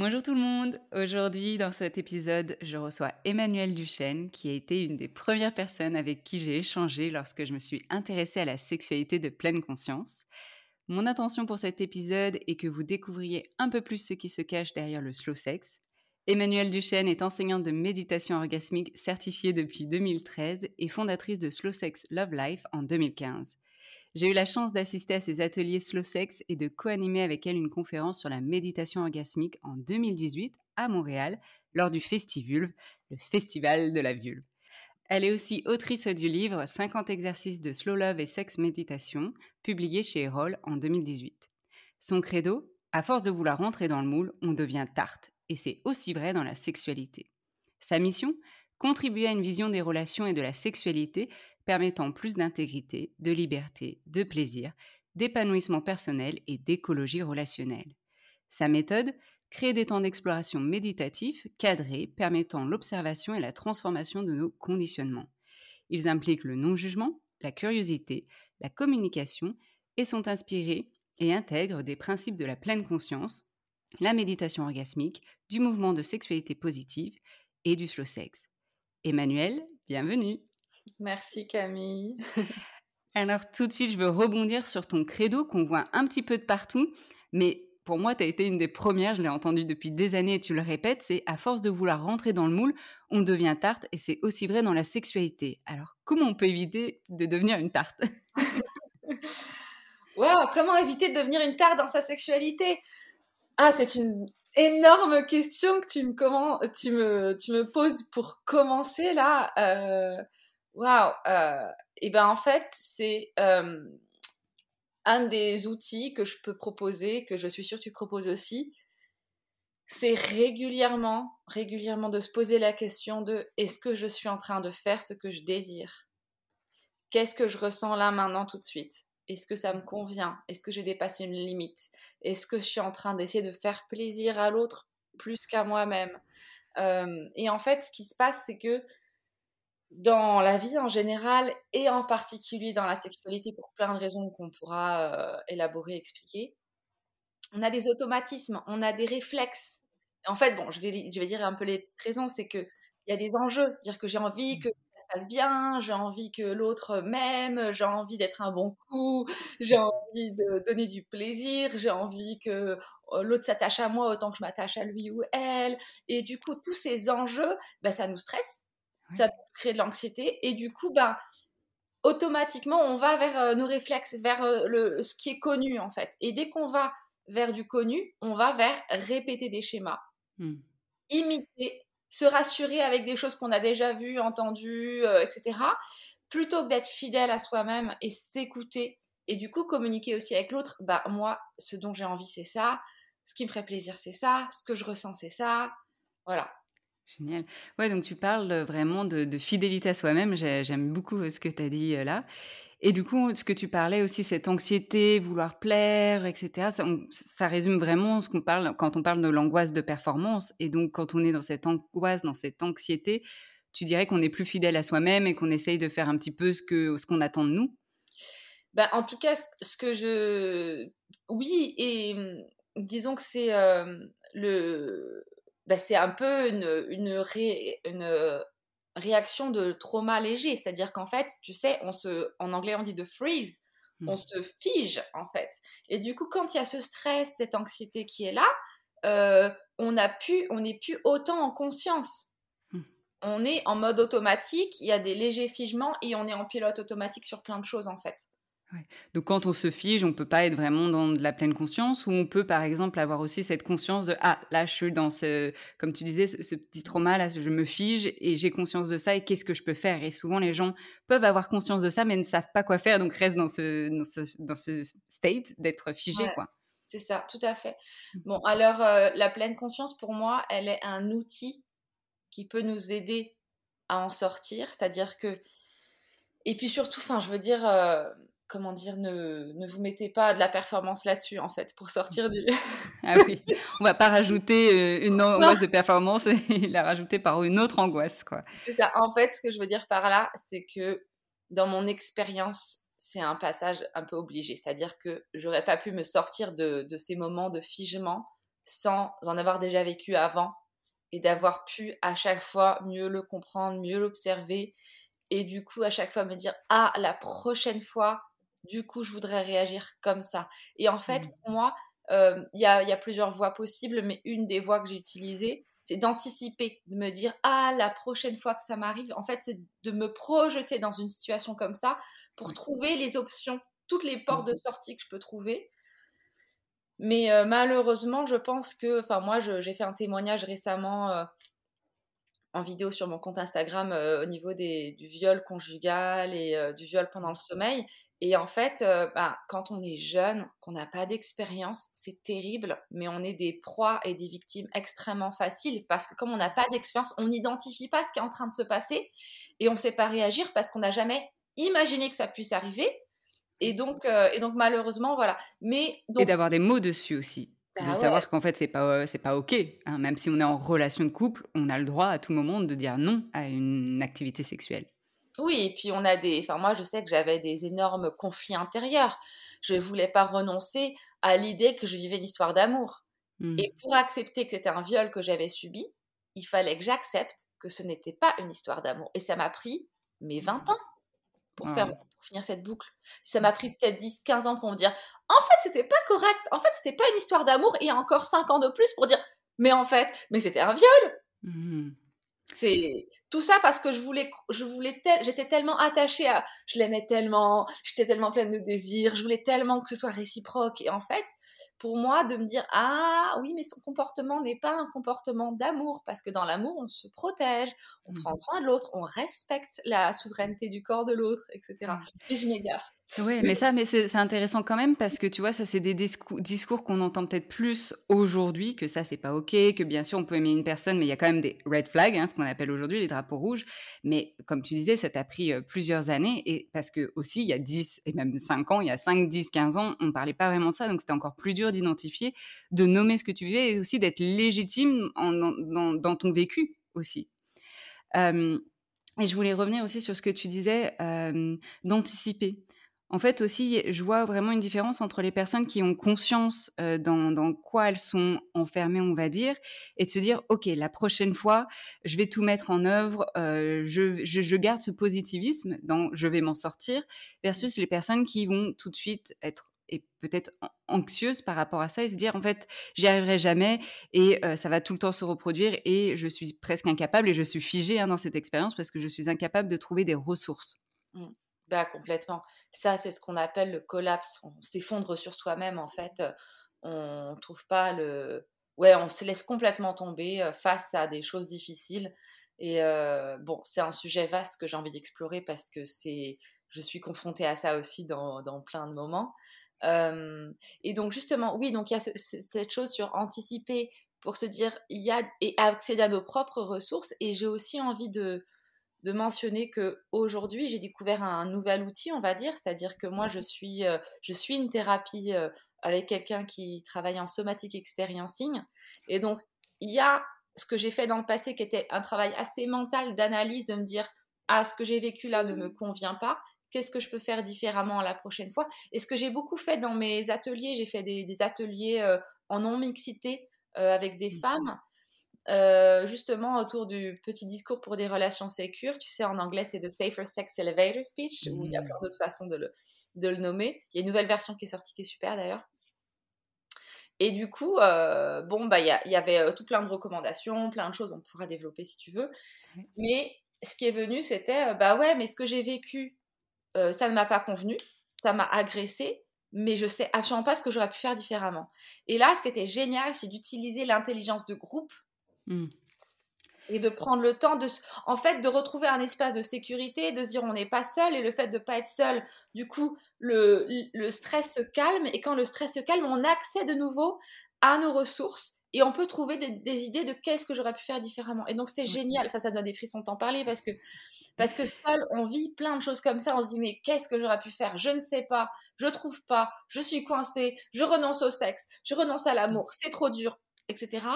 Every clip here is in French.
Bonjour tout le monde. Aujourd'hui, dans cet épisode, je reçois Emmanuel Duchesne, qui a été une des premières personnes avec qui j'ai échangé lorsque je me suis intéressée à la sexualité de pleine conscience. Mon intention pour cet épisode est que vous découvriez un peu plus ce qui se cache derrière le slow sex. Emmanuel Duchesne est enseignante de méditation orgasmique certifiée depuis 2013 et fondatrice de Slow Sex Love Life en 2015. J'ai eu la chance d'assister à ses ateliers Slow Sex et de co-animer avec elle une conférence sur la méditation orgasmique en 2018 à Montréal lors du festival de la vulve. Elle est aussi autrice du livre 50 exercices de slow love et sex méditation, publié chez Erol en 2018. Son credo À force de vouloir rentrer dans le moule, on devient tarte. Et c'est aussi vrai dans la sexualité. Sa mission? Contribuer à une vision des relations et de la sexualité permettant plus d'intégrité, de liberté, de plaisir, d'épanouissement personnel et d'écologie relationnelle. Sa méthode Créer des temps d'exploration méditatifs, cadrés, permettant l'observation et la transformation de nos conditionnements. Ils impliquent le non-jugement, la curiosité, la communication et sont inspirés et intègrent des principes de la pleine conscience, la méditation orgasmique, du mouvement de sexualité positive et du slow sex. Emmanuel, bienvenue. Merci Camille. Alors tout de suite, je veux rebondir sur ton credo qu'on voit un petit peu de partout, mais pour moi, tu as été une des premières, je l'ai entendu depuis des années et tu le répètes, c'est à force de vouloir rentrer dans le moule, on devient tarte et c'est aussi vrai dans la sexualité. Alors comment on peut éviter de devenir une tarte? Wow, comment éviter de devenir une tarte dans sa sexualité? Ah, c'est une énorme question que tu me, comment, tu me, tu me poses pour commencer là. Euh, Waouh euh, Et ben en fait, c'est euh, un des outils que je peux proposer, que je suis sûre que tu proposes aussi. C'est régulièrement, régulièrement de se poser la question de est-ce que je suis en train de faire ce que je désire? Qu'est-ce que je ressens là maintenant tout de suite? Est-ce que ça me convient? Est-ce que j'ai dépassé une limite? Est-ce que je suis en train d'essayer de faire plaisir à l'autre plus qu'à moi-même? Euh, Et en fait, ce qui se passe, c'est que dans la vie en général et en particulier dans la sexualité pour plein de raisons qu'on pourra euh, élaborer, expliquer, on a des automatismes, on a des réflexes. En fait, bon, je vais, je vais dire un peu les petites raisons, c'est que il y a des enjeux, dire que j'ai envie mmh. que ça se passe bien, j'ai envie que l'autre m'aime, j'ai envie d'être un bon coup, j'ai envie de donner du plaisir, j'ai envie que l'autre s'attache à moi autant que je m'attache à lui ou elle. Et du coup, tous ces enjeux, bah, ça nous stresse, ça crée de l'anxiété. Et du coup, bah, automatiquement, on va vers nos réflexes, vers le, ce qui est connu en fait. Et dès qu'on va vers du connu, on va vers répéter des schémas, mmh. imiter, se rassurer avec des choses qu'on a déjà vues, entendues, etc. Plutôt que d'être fidèle à soi-même et s'écouter et du coup communiquer aussi avec l'autre. Bah moi, ce dont j'ai envie, c'est ça. Ce qui me ferait plaisir, c'est ça. Ce que je ressens, c'est ça. Voilà. Génial. Ouais, donc tu parles vraiment de, fidélité à soi-même. J'aime beaucoup ce que tu as dit là. Et du coup, ce que tu parlais aussi, cette anxiété, vouloir plaire, etc., ça, résume vraiment ce qu'on parle quand on parle de l'angoisse de performance. Et donc, quand on est dans cette angoisse, dans cette anxiété, tu dirais qu'on est plus fidèle à soi-même et qu'on essaye de faire un petit peu ce qu'on ce qu'on attend de nous? Ben, En tout cas, ce que je... Oui, et mmh, disons que c'est le... Ben, c'est un peu une, une, une réaction de trauma léger. C'est-à-dire qu'en fait, tu sais, on se, en anglais on dit de freeze, on mmh. se fige en fait. Et du coup, quand il y a ce stress, cette anxiété qui est là, euh, on a pu, on n'est plus autant en conscience. Mmh. On est en mode automatique, il y a des légers figements et on est en pilote automatique sur plein de choses en fait. Donc quand on se fige, on peut pas être vraiment dans de la pleine conscience ou on peut par exemple avoir aussi cette conscience de ah là je suis dans ce comme tu disais ce, petit trauma là je me fige et j'ai conscience de ça et qu'est-ce que je peux faire? Et souvent les gens peuvent avoir conscience de ça mais ne savent pas quoi faire donc restent dans ce dans ce, state d'être figé quoi. C'est ça, tout à fait. Mmh. Bon alors euh, la pleine conscience pour moi elle est un outil qui peut nous aider à en sortir, c'est-à-dire que et puis surtout, enfin, je veux dire, euh, comment dire, ne, ne, vous mettez pas de la performance là-dessus, en fait, pour sortir du... ah oui, on va pas rajouter euh, une angoisse de performance et la rajouter par une autre angoisse, quoi. C'est ça. En fait, ce que je veux dire par là, c'est que dans mon expérience, c'est un passage un peu obligé. C'est-à-dire que j'aurais pas pu me sortir de, de ces moments de figement sans en avoir déjà vécu avant et d'avoir pu à chaque fois mieux le comprendre, mieux l'observer et du coup à chaque fois me dire ah la prochaine fois du coup, je voudrais réagir comme ça. Et en fait, mmh. pour moi, euh, il y, a, plusieurs voies possibles, mais une des voies que j'ai utilisées, c'est d'anticiper, de me dire ah la prochaine fois que ça m'arrive, en fait, c'est de me projeter dans une situation comme ça pour trouver les options, toutes les portes de mmh. sortie que je peux trouver. Mais euh, malheureusement, je pense que, enfin moi, j'ai fait un témoignage récemment euh, en vidéo sur mon compte Instagram au niveau des, du viol conjugal et du viol pendant le sommeil. Et en fait, bah, quand on est jeune, qu'on n'a pas d'expérience, c'est terrible, mais on est des proies et des victimes extrêmement faciles parce que comme on n'a pas d'expérience, on n'identifie pas ce qui est en train de se passer et on ne sait pas réagir parce qu'on n'a jamais imaginé que ça puisse arriver. Et donc, et donc malheureusement, voilà. Mais et d'avoir des mots dessus aussi. De bah savoir qu'en fait c'est pas c'est pas ok hein. même si on est en relation de couple on a le droit à tout moment de dire non à une activité sexuelle oui, et puis on a des. Enfin, moi, je sais que j'avais des énormes conflits intérieurs. Je ne voulais pas renoncer à l'idée que je vivais une histoire d'amour. Mmh. Et pour accepter que c'était un viol que j'avais subi, il fallait que j'accepte que ce n'était pas une histoire d'amour. Et ça m'a pris mes 20 ans pour, faire, pour finir cette boucle. Ça m'a pris peut-être 10, 15 ans pour me dire en fait, c'était pas correct. En fait, c'était pas une histoire d'amour. Et encore 5 ans de plus pour dire mais en fait, mais c'était un viol. Mmh. C'est tout ça parce que je voulais, je voulais j'étais tellement attachée à, je l'aimais tellement, j'étais tellement pleine de désir, je voulais tellement que ce soit réciproque. Et en fait, pour moi, de me dire, ah oui, mais son comportement n'est pas un comportement d'amour, parce que dans l'amour, on se protège, on prend mmh. soin de l'autre, on respecte la souveraineté du corps de l'autre, etc. Et je m'égare. Oui, mais ça, mais c'est intéressant quand même parce que tu vois, ça, c'est des discours, qu'on entend peut-être plus aujourd'hui, que ça, c'est pas OK, que bien sûr, on peut aimer une personne, mais il y a quand même des red flags, hein, ce qu'on appelle aujourd'hui les drapeaux rouges. Mais comme tu disais, ça t'a pris plusieurs années et parce que aussi, il y a 10 et même 5 ans, il y a 5, 10, 15 ans, on ne parlait pas vraiment de ça, donc c'était encore plus dur d'identifier, de nommer ce que tu vivais et aussi d'être légitime dans, ton vécu aussi. et je voulais revenir aussi sur ce que tu disais, d'anticiper. En fait, aussi, je vois vraiment une différence entre les personnes qui ont conscience dans, quoi elles sont enfermées, on va dire, et de se dire, OK, la prochaine fois, je vais tout mettre en œuvre, je, garde ce positivisme dans je vais m'en sortir, versus les personnes qui vont tout de suite être est peut-être anxieuse par rapport à ça et se dire en fait j'y arriverai jamais et ça va tout le temps se reproduire et je suis presque incapable et je suis figée hein, dans cette expérience parce que je suis incapable de trouver des ressources. Mmh. Complètement. Ça c'est ce qu'on appelle le collapse. On s'effondre sur soi-même en fait. On trouve pas le ouais on se laisse complètement tomber face à des choses difficiles et bon c'est un sujet vaste que j'ai envie d'explorer parce que c'est je suis confrontée à ça aussi dans, dans plein de moments. et donc justement, oui, donc il y a cette chose sur anticiper pour se dire, il y a et accéder à nos propres ressources. Et j'ai aussi envie de, de mentionner que aujourd'hui j'ai découvert un nouvel outil, on va dire, c'est-à-dire que moi je mmh suis, je suis une thérapie avec quelqu'un qui travaille en somatic experiencing, et donc il y a ce que j'ai fait dans le passé qui était un travail assez mental d'analyse, de me dire ah ce que j'ai vécu là ne me mmh convient pas, qu'est-ce que je peux faire différemment la prochaine fois? Et ce que j'ai beaucoup fait dans mes ateliers, j'ai fait des, ateliers euh, en non-mixité euh, avec des femmes, euh, justement autour du petit discours pour des relations sécures. Tu sais, en anglais, c'est The Safer Sex Elevator Speech, où il y a plein mmh. d'autres façons de le, de le nommer. Il y a une nouvelle version qui est sortie qui est super d'ailleurs. Et du coup, bon, bah, il y, y, avait tout plein de recommandations, plein de choses, on pourra développer si tu veux. Mais ce qui est venu, c'était, bah ouais, mais ce que j'ai vécu euh, ça ne m'a pas convenu, ça m'a agressé, mais je sais absolument pas ce que j'aurais pu faire différemment. Et là, ce qui était génial, c'est d'utiliser l'intelligence de groupe mmh. et de prendre le temps de, en fait, de retrouver un espace de sécurité, de se dire on n'est pas seul et le fait de ne pas être seul, du coup, le, le stress se calme et quand le stress se calme, on accède de nouveau à nos ressources et on peut trouver des, idées de qu'est-ce que j'aurais pu faire différemment. Et donc c'était génial, enfin ça donne des frissons de t'en parler parce que parce que seul on vit plein de choses comme ça, on se dit mais qu'est-ce que j'aurais pu faire? Je ne sais pas, je trouve pas, je suis coincée, je renonce au sexe, je renonce à l'amour, c'est trop dur, etc.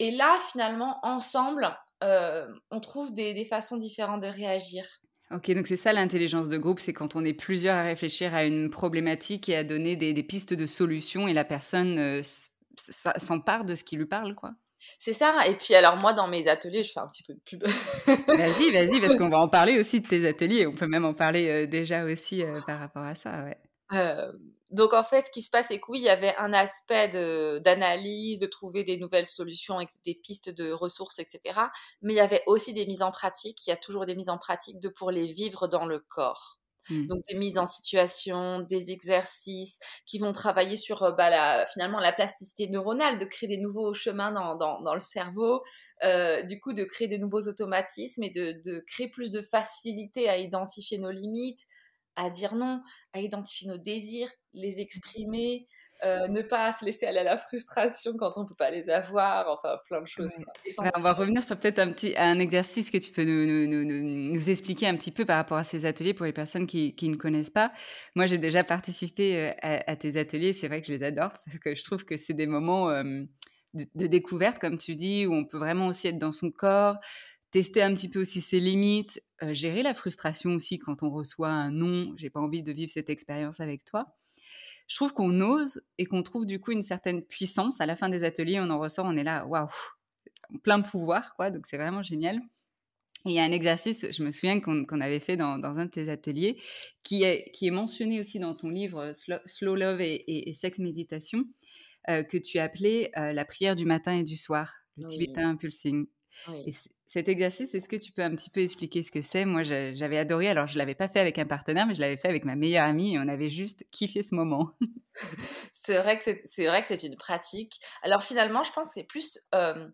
Et là finalement ensemble, euh, on trouve des, façons différentes de réagir. Ok, donc c'est ça l'intelligence de groupe, c'est quand on est plusieurs à réfléchir à une problématique et à donner des, pistes de solutions et la personne euh, s'empare de ce qui lui parle, quoi. C'est ça. Et puis alors moi dans mes ateliers, je fais un petit peu de pub. vas-y, vas-y, parce qu'on va en parler aussi de tes ateliers. On peut même en parler euh, déjà aussi euh, par rapport à ça, ouais. Euh, donc en fait, ce qui se passe, c'est que oui, il y avait un aspect d'analyse, de, trouver des nouvelles solutions, des pistes de ressources, etc. Mais il y avait aussi des mises en pratique. Il y a toujours des mises en pratique de pour les vivre dans le corps. Mmh. Donc des mises en situation, des exercices qui vont travailler sur euh, bah, la, finalement la plasticité neuronale, de créer des nouveaux chemins dans, dans, dans le cerveau, euh, du coup de créer des nouveaux automatismes et de, de créer plus de facilité à identifier nos limites, à dire non, à identifier nos désirs, les exprimer, euh, ne pas se laisser aller à la frustration quand on ne peut pas les avoir, enfin plein de choses. on va revenir sur peut-être un petit un exercice que tu peux nous, nous, nous, expliquer un petit peu par rapport à ces ateliers pour les personnes qui, qui ne connaissent pas. Moi, j'ai déjà participé euh, à, tes ateliers, c'est vrai que je les adore parce que je trouve que c'est des moments euh, de, découverte, comme tu dis, où on peut vraiment aussi être dans son corps, tester un petit peu aussi ses limites, gérer la frustration aussi quand on reçoit un non, j'ai pas envie de vivre cette expérience avec toi je trouve qu'on ose et qu'on trouve du coup une certaine puissance. À la fin des ateliers, on en ressort, on est là, waouh, plein pouvoir, quoi. Donc c'est vraiment génial. Et il y a un exercice, je me souviens qu'on avait fait dans, un de tes ateliers, qui est, qui est mentionné aussi dans ton livre Slow, Love et, Sex Méditation, euh, que tu appelais euh, la prière du matin et du soir, le tibétain Et cet exercice, est-ce que tu peux un petit peu expliquer ce que c'est? Moi, j'avais adoré. Alors, je ne l'avais pas fait avec un partenaire, mais je l'avais fait avec ma meilleure amie et on avait juste kiffé ce moment. c'est vrai que c'est vrai que c'est une pratique. Alors, finalement, je pense que c'est plus. Euh,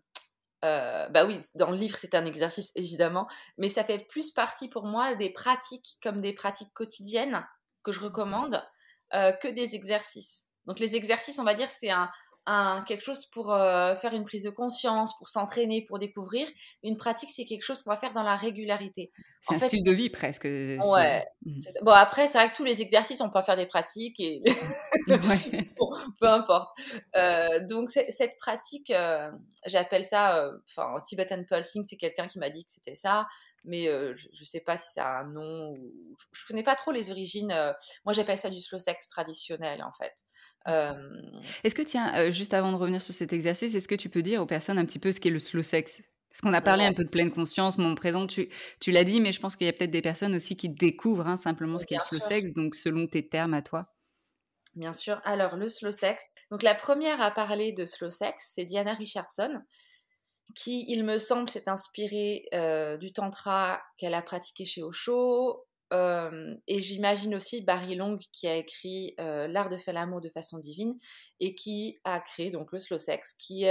euh, bah oui, dans le livre, c'est un exercice évidemment, mais ça fait plus partie pour moi des pratiques comme des pratiques quotidiennes que je recommande euh, que des exercices. Donc les exercices, on va dire, c'est un, quelque chose pour euh, faire une prise de conscience, pour s'entraîner, pour découvrir. Une pratique, c'est quelque chose qu'on va faire dans la régularité. C'est un style de vie presque. Ouais. Mmh. Bon, après, c'est vrai que tous les exercices, on peut en faire des pratiques et bon, peu importe. Euh, donc, cette pratique, euh, j'appelle ça, enfin, Tibetan Pulsing, c'est quelqu'un qui m'a dit que c'était ça, mais je ne sais pas si ça a un nom. Je ne connais pas trop les origines. moi, j'appelle ça du slow sex traditionnel, en fait. Est-ce que, tiens, juste avant de revenir sur cet exercice, est-ce que tu peux dire aux personnes un petit peu ce qu'est le slow sex? Parce qu'on a parlé un peu de pleine conscience, mon présent, tu, tu l'as dit, mais je pense qu'il y a peut-être des personnes aussi qui découvrent hein, simplement ce qu'est le slow sex, donc selon tes termes à toi. Bien sûr. Alors, le slow sex. Donc, la première à parler de slow sex, c'est Diana Richardson, qui, il me semble, s'est inspirée euh, du tantra qu'elle a pratiqué chez Osho. Euh, et j'imagine aussi Barry Long qui a écrit euh, L'art de faire l'amour de façon divine et qui a créé donc le slow sex, qui,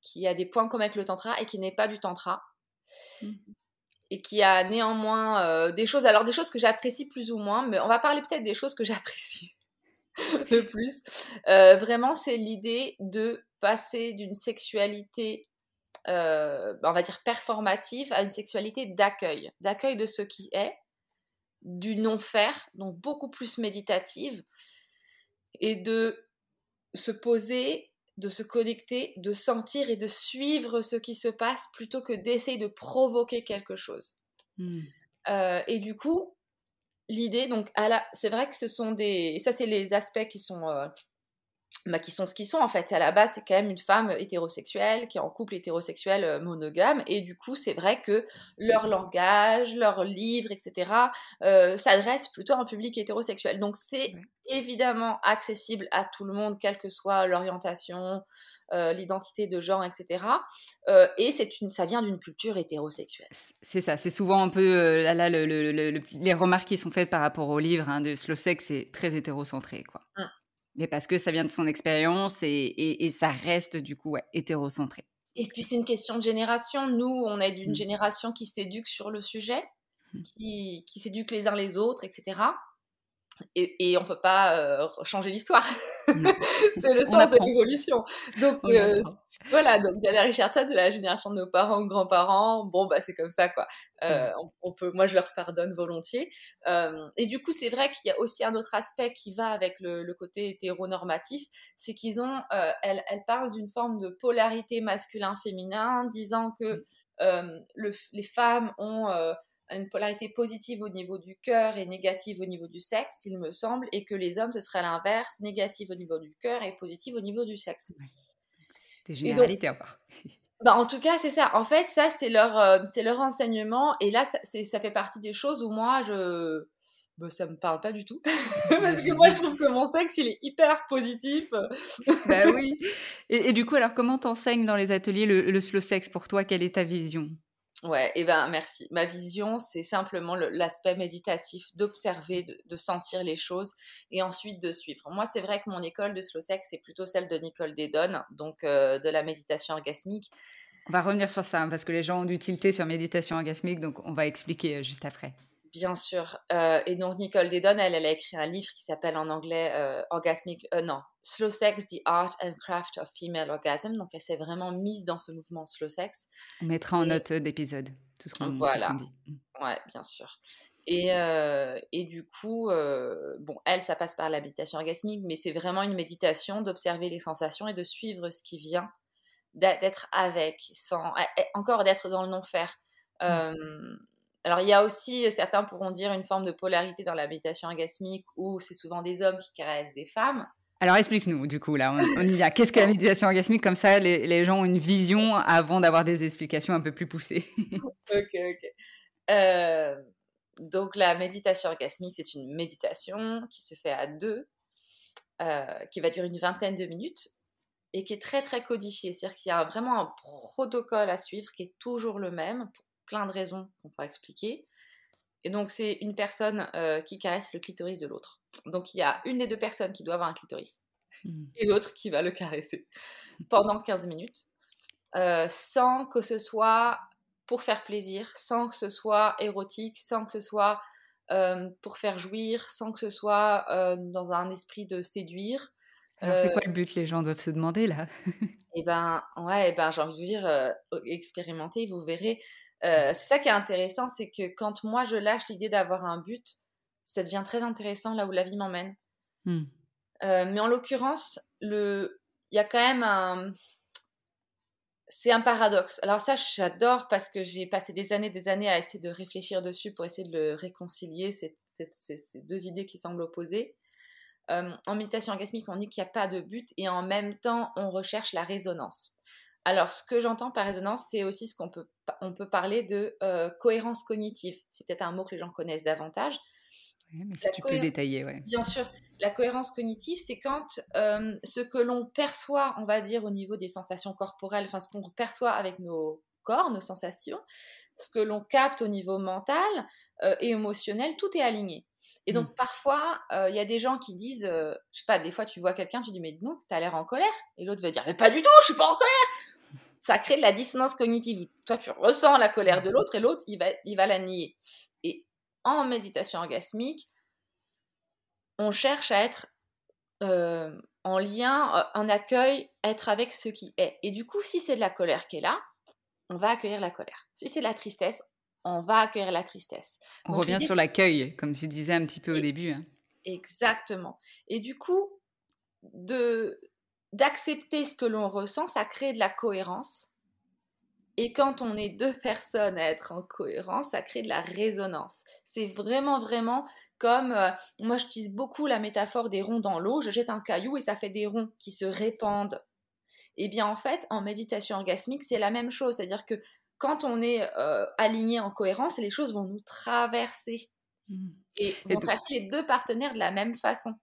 qui a des points communs avec le tantra et qui n'est pas du tantra. Mmh. Et qui a néanmoins des choses, alors des choses que j'apprécie plus ou moins, mais on va parler peut-être des choses que j'apprécie le plus. vraiment, c'est l'idée de passer d'une sexualité, euh, on va dire performative, à une sexualité d'accueil, d'accueil de ce qui est, du non-faire, donc beaucoup plus méditative, et de se poser, de se connecter, de sentir et de suivre ce qui se passe plutôt que d'essayer de provoquer quelque chose. Hmm. Euh, et du coup, l'idée, donc, c'est vrai que ce sont des, ça c'est les aspects qui sont euh, bah, qui sont ce qu'ils sont en fait. À la base, c'est quand même une femme hétérosexuelle qui est en couple hétérosexuel euh, monogame et du coup, c'est vrai que leur langage, leurs livres, etc. Euh, s'adressent plutôt à un public hétérosexuel. Donc c'est évidemment accessible à tout le monde, quelle que soit l'orientation, euh, l'identité de genre, etc. et c'est une, ça vient d'une culture hétérosexuelle. C'est ça. C'est souvent un peu là, les remarques qui sont faites par rapport au livre hein, de Slow Sex, c'est très hétérocentré, quoi. Mmh. Mais parce que ça vient de son expérience et, ça reste du coup hétérocentré. Et puis c'est une question de génération. Nous, on est d'une mmh. génération qui s'éduque sur le sujet, mmh. qui, qui s'éduque les uns les autres, etc et, et, on peut pas euh, changer l'histoire. c'est le sens de l'évolution. Donc euh, voilà, donc Diana Richardson de la génération de nos parents grands-parents, bon bah c'est comme ça quoi. Euh, on, peut, moi je leur pardonne volontiers. et du coup c'est vrai qu'il y a aussi un autre aspect qui va avec le, le côté hétéronormatif, c'est qu'ils ont, elle, elle parle d'une forme de polarité masculin-féminin, disant que le, les femmes ont une polarité positive au niveau du cœur et négative au niveau du sexe, il me semble, et que les hommes, ce serait l'inverse, négative au niveau du cœur et positive au niveau du sexe. Des généralités encore. Bah, en tout cas, c'est ça. En fait, ça, c'est leur, euh, c'est leur enseignement. Et là, ça, ça, fait partie des choses où moi, je... Bah, ça me parle pas du tout. Parce que moi, je trouve que mon sexe, il est hyper positif. bah oui. Et, du coup, alors, comment t'enseignes dans les ateliers le, le slow sex pour toi? Quelle est ta vision? Ouais, et eh ben merci. Ma vision, c'est simplement l'aspect méditatif, d'observer, de, sentir les choses et ensuite de suivre. Moi, c'est vrai que mon école de slow sex, c'est plutôt celle de Nicole Dedon, donc euh, de la méditation orgasmique. On va revenir sur ça hein, parce que les gens ont du tilté sur méditation orgasmique, donc on va expliquer euh, juste après. Bien sûr. Euh, et donc Nicole Dedon, elle, elle a écrit un livre qui s'appelle en anglais euh, Orgasmic, euh, non, Slow Sex, The Art and Craft of Female Orgasm. Donc elle s'est vraiment mise dans ce mouvement Slow Sex. On mettra en note d'épisode tout ce qu'on voilà. dit. Mm. Ouais, bien sûr. Et, et du coup, bon, elle, ça passe par la méditation orgasmique, mais c'est vraiment une méditation d'observer les sensations et de suivre ce qui vient, d'être avec, sans, encore d'être dans le non-faire. Mm. Alors, il y a aussi, certains pourront dire, une forme de polarité dans la méditation orgasmique où c'est souvent des hommes qui caressent des femmes. Alors, explique-nous, du coup, là, on, y. Qu'est-ce que la méditation orgasmique? Comme ça, les, gens ont une vision avant d'avoir des explications un peu plus poussées. ok, ok. Euh, donc, la méditation orgasmique, c'est une méditation qui se fait à deux, euh, qui va durer une vingtaine de minutes et qui est très, très codifiée. C'est-à-dire qu'il y a vraiment un protocole à suivre qui est toujours le même pour plein de raisons qu'on pourra expliquer. Et donc, c'est une personne euh, qui caresse le clitoris de l'autre. Donc, il y a une des deux personnes qui doit avoir un clitoris hmm. et l'autre qui va le caresser pendant 15 minutes, euh, sans que ce soit pour faire plaisir, sans que ce soit érotique, sans que ce soit euh, pour faire jouir, sans que ce soit dans un esprit de séduire. Alors, c'est quoi le but? Les gens doivent se demander là. Eh ben, ouais, eh ben, j'ai envie de vous dire, expérimentez, vous verrez. Euh, c'est ça qui est intéressant, c'est que quand moi je lâche l'idée d'avoir un but, ça devient très intéressant là où la vie m'emmène. Hmm. Euh, mais en l'occurrence, le... il y a quand même un... C'est un paradoxe. Alors ça, j'adore parce que j'ai passé des années des années à essayer de réfléchir dessus pour essayer de le réconcilier, ces, deux idées qui semblent opposées. Euh, en méditation orgasmique, on dit qu'il n'y a pas de but et en même temps, on recherche la résonance. Alors, ce que j'entends par résonance, c'est aussi ce qu'on peut, on peut parler de euh, cohérence cognitive. C'est peut-être un mot que les gens connaissent davantage. mais si tu peux détailler, ouais. Bien sûr, la cohérence cognitive, c'est quand euh, ce que l'on perçoit, on va dire, au niveau des sensations corporelles, enfin ce qu'on perçoit avec nos corps, nos sensations, ce que l'on capte au niveau mental euh, et émotionnel, tout est aligné. Et donc, mmh. parfois, euh, il y a des gens qui disent, je sais pas, des fois, tu vois quelqu'un, tu dis, mais non, tu as l'air en colère? Et l'autre va dire, mais pas du tout, je suis pas en colère. Ça crée de la dissonance cognitive. Toi, tu ressens la colère de l'autre et l'autre, il va, il va la nier. Et en méditation orgasmique, on cherche à être euh, en lien, euh, en accueil, être avec ce qui est. Et du coup, si c'est de la colère qui est là, on va accueillir la colère. Si c'est de la tristesse, on va accueillir la tristesse. On revient sur l'accueil, comme tu disais un petit peu au début. Hein. Exactement. Et du coup, de d'accepter ce que l'on ressent, ça crée de la cohérence et quand on est deux personnes à être en cohérence, ça crée de la résonance. C'est vraiment, vraiment comme, euh, moi j'utilise beaucoup la métaphore des ronds dans l'eau, je jette un caillou et ça fait des ronds qui se répandent. Et eh bien en fait, en méditation orgasmique, c'est la même chose, c'est-à-dire que quand on est euh, aligné en cohérence, les choses vont nous traverser. Mmh. Et vont traverser les deux partenaires de la même façon.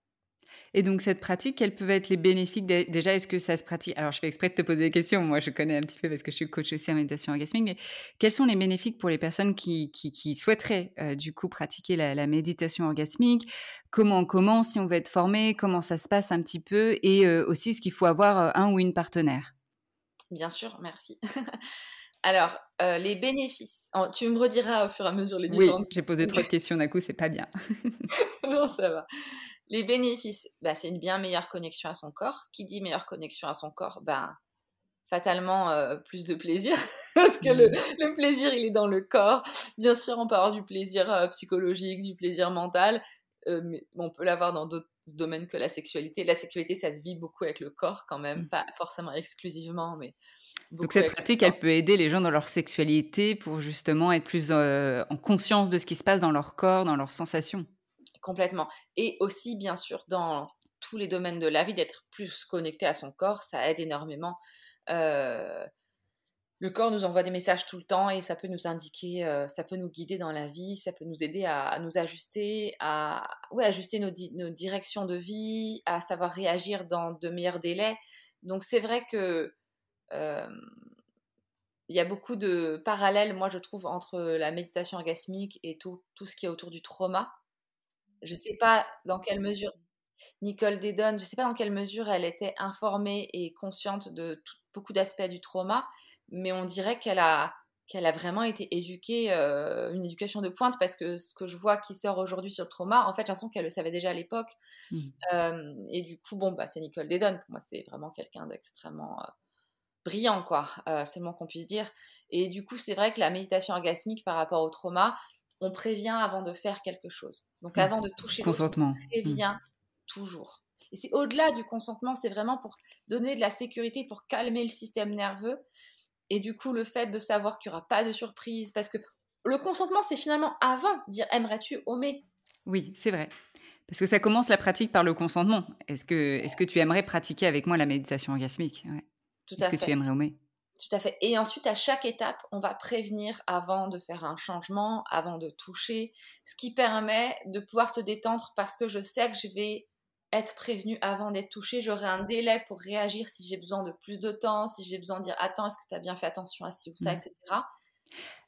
Et donc, cette pratique, quels peuvent être les bénéfices Déjà, est-ce que ça se pratique? Alors, je fais exprès de te poser des questions. Moi, je connais un petit peu parce que je suis coach aussi en méditation orgasmique. Mais quels sont les bénéfices pour les personnes qui, qui, souhaiteraient, euh, du coup, pratiquer la, méditation orgasmique? Comment on commence Si on veut être formé Comment ça se passe un petit peu? Et euh, aussi, ce qu'il faut avoir euh, un ou une partenaire Bien sûr, merci. Alors, les bénéfices. tu me rediras au fur et à mesure les différentes. Oui, j'ai posé trop de questions d'un coup, c'est pas bien. non, ça va. Les bénéfices, bah, c'est une bien meilleure connexion à son corps. Qui dit meilleure connexion à son corps Ben, fatalement euh, plus de plaisir parce que le, mmh. plaisir il est dans le corps bien sûr on peut avoir du plaisir euh, psychologique du plaisir mental euh, mais on peut l'avoir dans d'autres domaines que la sexualité la sexualité ça se vit beaucoup avec le corps quand même mmh. pas forcément exclusivement mais donc cette pratique elle peut aider les gens dans leur sexualité pour justement être plus en conscience de ce qui se passe dans leur corps dans leurs sensations complètement. Et aussi, bien sûr, dans tous les domaines de la vie, d'être plus connecté à son corps, ça aide énormément. Euh, le corps nous envoie des messages tout le temps et ça peut nous indiquer, euh, ça peut nous guider dans la vie, ça peut nous aider à, nous ajuster, à ajuster nos, directions de vie, à savoir réagir dans de meilleurs délais. Donc c'est vrai que euh, il y a beaucoup de parallèles, moi je trouve, entre la méditation orgasmique et tout, ce qui est autour du trauma. Je ne sais pas dans quelle mesure Nicole Dedon, je ne sais pas dans quelle mesure elle était informée et consciente de beaucoup d'aspects du trauma, mais on dirait qu'elle a, qu'elle a vraiment été éduquée, euh, une éducation de pointe, parce que ce que je vois qui sort aujourd'hui sur le trauma, en fait, j'ai l'impression qu'elle le savait déjà à l'époque. Mmh. Euh, et du coup, bon, bah, c'est Nicole Dedon. Pour moi, c'est vraiment quelqu'un d'extrêmement euh, brillant, quoi, c'est le moins qu'on puisse dire. Et du coup, c'est vrai que la méditation orgasmique par rapport au trauma, on prévient avant de faire quelque chose. Donc mmh. avant de toucher consentement, on prévient mmh. toujours. Et c'est au-delà du consentement, c'est vraiment pour donner de la sécurité, pour calmer le système nerveux. Et du coup, le fait de savoir qu'il n'y aura pas de surprise, parce que le consentement, c'est finalement avant dire aimerais-tu omer Oui, c'est vrai. Parce que ça commence la pratique par le consentement. Est-ce que, est que tu aimerais pratiquer avec moi la méditation orgasmique? Tout à fait. Est-ce que tu aimerais omer tout à fait. Et ensuite, à chaque étape, on va prévenir avant de faire un changement, avant de toucher, ce qui permet de pouvoir se détendre parce que je sais que je vais être prévenu avant d'être touché. J'aurai un délai pour réagir si j'ai besoin de plus de temps, si j'ai besoin de dire attends, est-ce que tu as bien fait attention à ci ou ça, mmh. etc.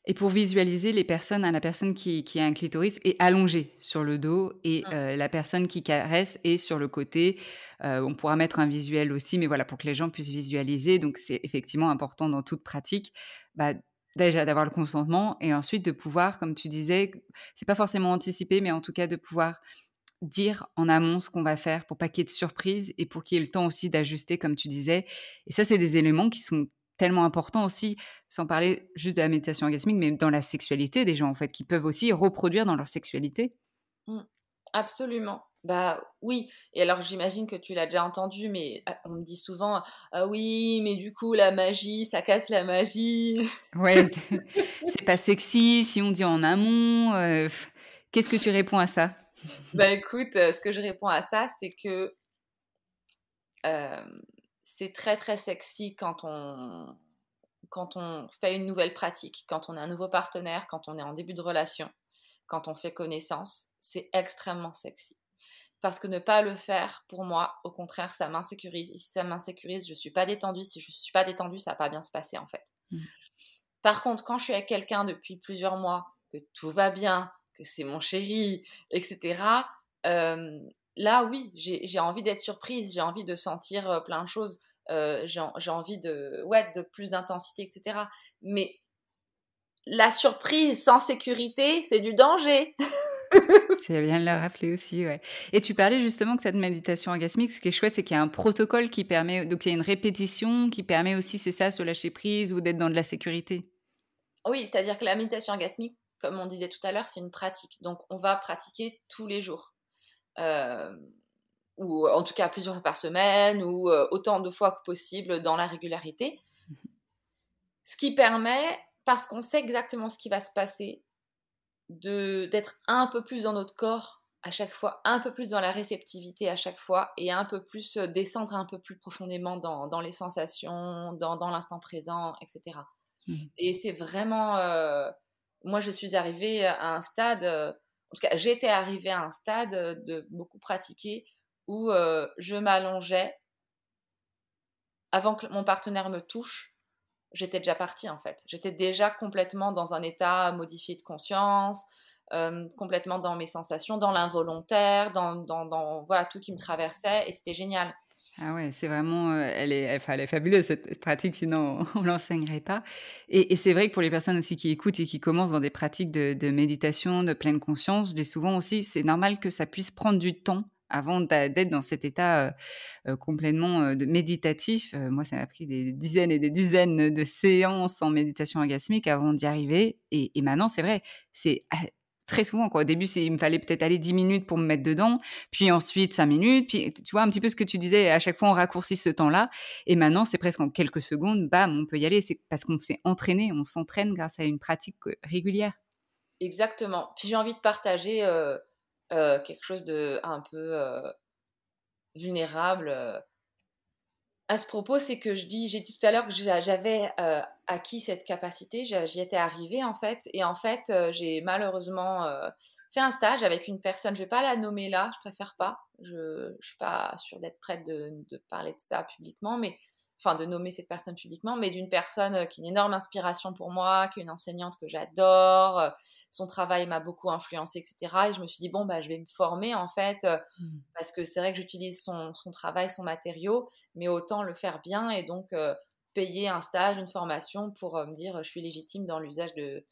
Et pour visualiser les personnes, hein, la personne qui, a un clitoris est allongée sur le dos et mmh. euh, la personne qui caresse est sur le côté. Euh, on pourra mettre un visuel aussi, mais voilà, pour que les gens puissent visualiser. Donc, c'est effectivement important dans toute pratique, bah, déjà d'avoir le consentement et ensuite de pouvoir, comme tu disais, c'est pas forcément anticiper, mais en tout cas de pouvoir dire en amont ce qu'on va faire pour pas qu'il y ait de surprise et pour qu'il y ait le temps aussi d'ajuster, comme tu disais. Et ça, c'est des éléments qui sont tellement important aussi, sans parler juste de la méditation orgasmique, mais dans la sexualité des gens, en fait, qui peuvent aussi reproduire dans leur sexualité. Mmh. absolument. Bah oui, et alors j'imagine que tu l'as déjà entendu, mais ah, on me dit souvent ah oui, mais du coup la magie, ça casse la magie. Ouais, c'est pas sexy si on dit en amont. Euh, qu'est-ce que tu réponds à ça? Bah écoute, euh, ce que je réponds à ça, c'est que euh, c'est très très sexy quand on, quand on fait une nouvelle pratique, quand on a un nouveau partenaire, quand on est en début de relation, quand on fait connaissance, c'est extrêmement sexy. Parce que ne pas le faire, pour moi, au contraire, ça m'insécurise. Et si ça m'insécurise, je ne suis pas détendue. Si je ne suis pas détendue, ça va pas bien se passer, en fait. Mmh. Par contre, quand je suis avec quelqu'un depuis plusieurs mois, que tout va bien, que c'est mon chéri, etc., là, oui, j'ai envie d'être surprise, j'ai envie de sentir plein de choses, j'ai envie de, ouais, de plus d'intensité, etc. Mais la surprise sans sécurité, c'est du danger. c'est bien de le rappeler aussi, ouais. Et tu parlais justement que cette méditation orgasmique, ce qui est chouette, c'est qu'il y a un protocole qui permet, donc il y a une répétition qui permet aussi, c'est ça, se lâcher prise ou d'être dans de la sécurité. Oui, c'est-à-dire que la méditation orgasmique, comme on disait tout à l'heure, c'est une pratique. Donc on va pratiquer tous les jours. Euh, ou en tout cas plusieurs fois par semaine, ou euh, autant de fois que possible dans la régularité. Ce qui permet parce qu'on sait exactement ce qui va se passer, d'être un peu plus dans notre corps à chaque fois, un peu plus dans la réceptivité à chaque fois, et un peu plus euh, descendre un peu plus profondément dans, les sensations, dans, l'instant présent, etc. Mmh. Et c'est vraiment... Euh, moi, je suis arrivée à un stade, euh, en tout cas, j'étais arrivée à un stade de beaucoup pratiquer où je m'allongeais avant que mon partenaire me touche j'étais déjà partie en fait. J'étais déjà complètement dans un état modifié de conscience, euh, complètement dans mes sensations, dans l'involontaire, dans, dans, voilà tout qui me traversait et c'était génial. Ah ouais, c'est vraiment, euh, elle est, elle est fabuleuse cette pratique, sinon on l'enseignerait pas. Et, c'est vrai que pour les personnes aussi qui écoutent et qui commencent dans des pratiques de, méditation, de pleine conscience, je dis souvent aussi, c'est normal que ça puisse prendre du temps avant d'être dans cet état complètement de méditatif. moi, ça m'a pris des dizaines et des dizaines de séances en méditation orgasmique avant d'y arriver. Et, maintenant, c'est vrai, c'est ah, très souvent. Au début, il me fallait peut-être aller 10 minutes pour me mettre dedans, puis ensuite 5 minutes, puis tu vois un petit peu ce que tu disais, à chaque fois on raccourcit ce temps-là, et maintenant c'est presque en quelques secondes, bam, on peut y aller, c'est parce qu'on s'est entraîné, on s'entraîne grâce à une pratique régulière. Exactement. Puis j'ai envie de partager euh, quelque chose de un peu euh, vulnérable. Euh. À ce propos, c'est que je dis, j'ai dit tout à l'heure que j'avais acquis cette capacité, j'y étais arrivée en fait, et en fait, j'ai malheureusement fait un stage avec une personne, je vais pas la nommer là, je préfère pas, je, ne suis pas sûre d'être prête de, parler de ça publiquement, mais enfin de nommer cette personne publiquement, mais d'une personne euh, qui est une énorme inspiration pour moi, qui est une enseignante que j'adore, euh, son travail m'a beaucoup influencé, etc. Et je me suis dit, bon, bah, je vais me former en fait, euh, mmh. parce que c'est vrai que j'utilise son, son, travail, son matériau, mais autant le faire bien et donc payer un stage, une formation pour me dire, je suis légitime dans l'usage de,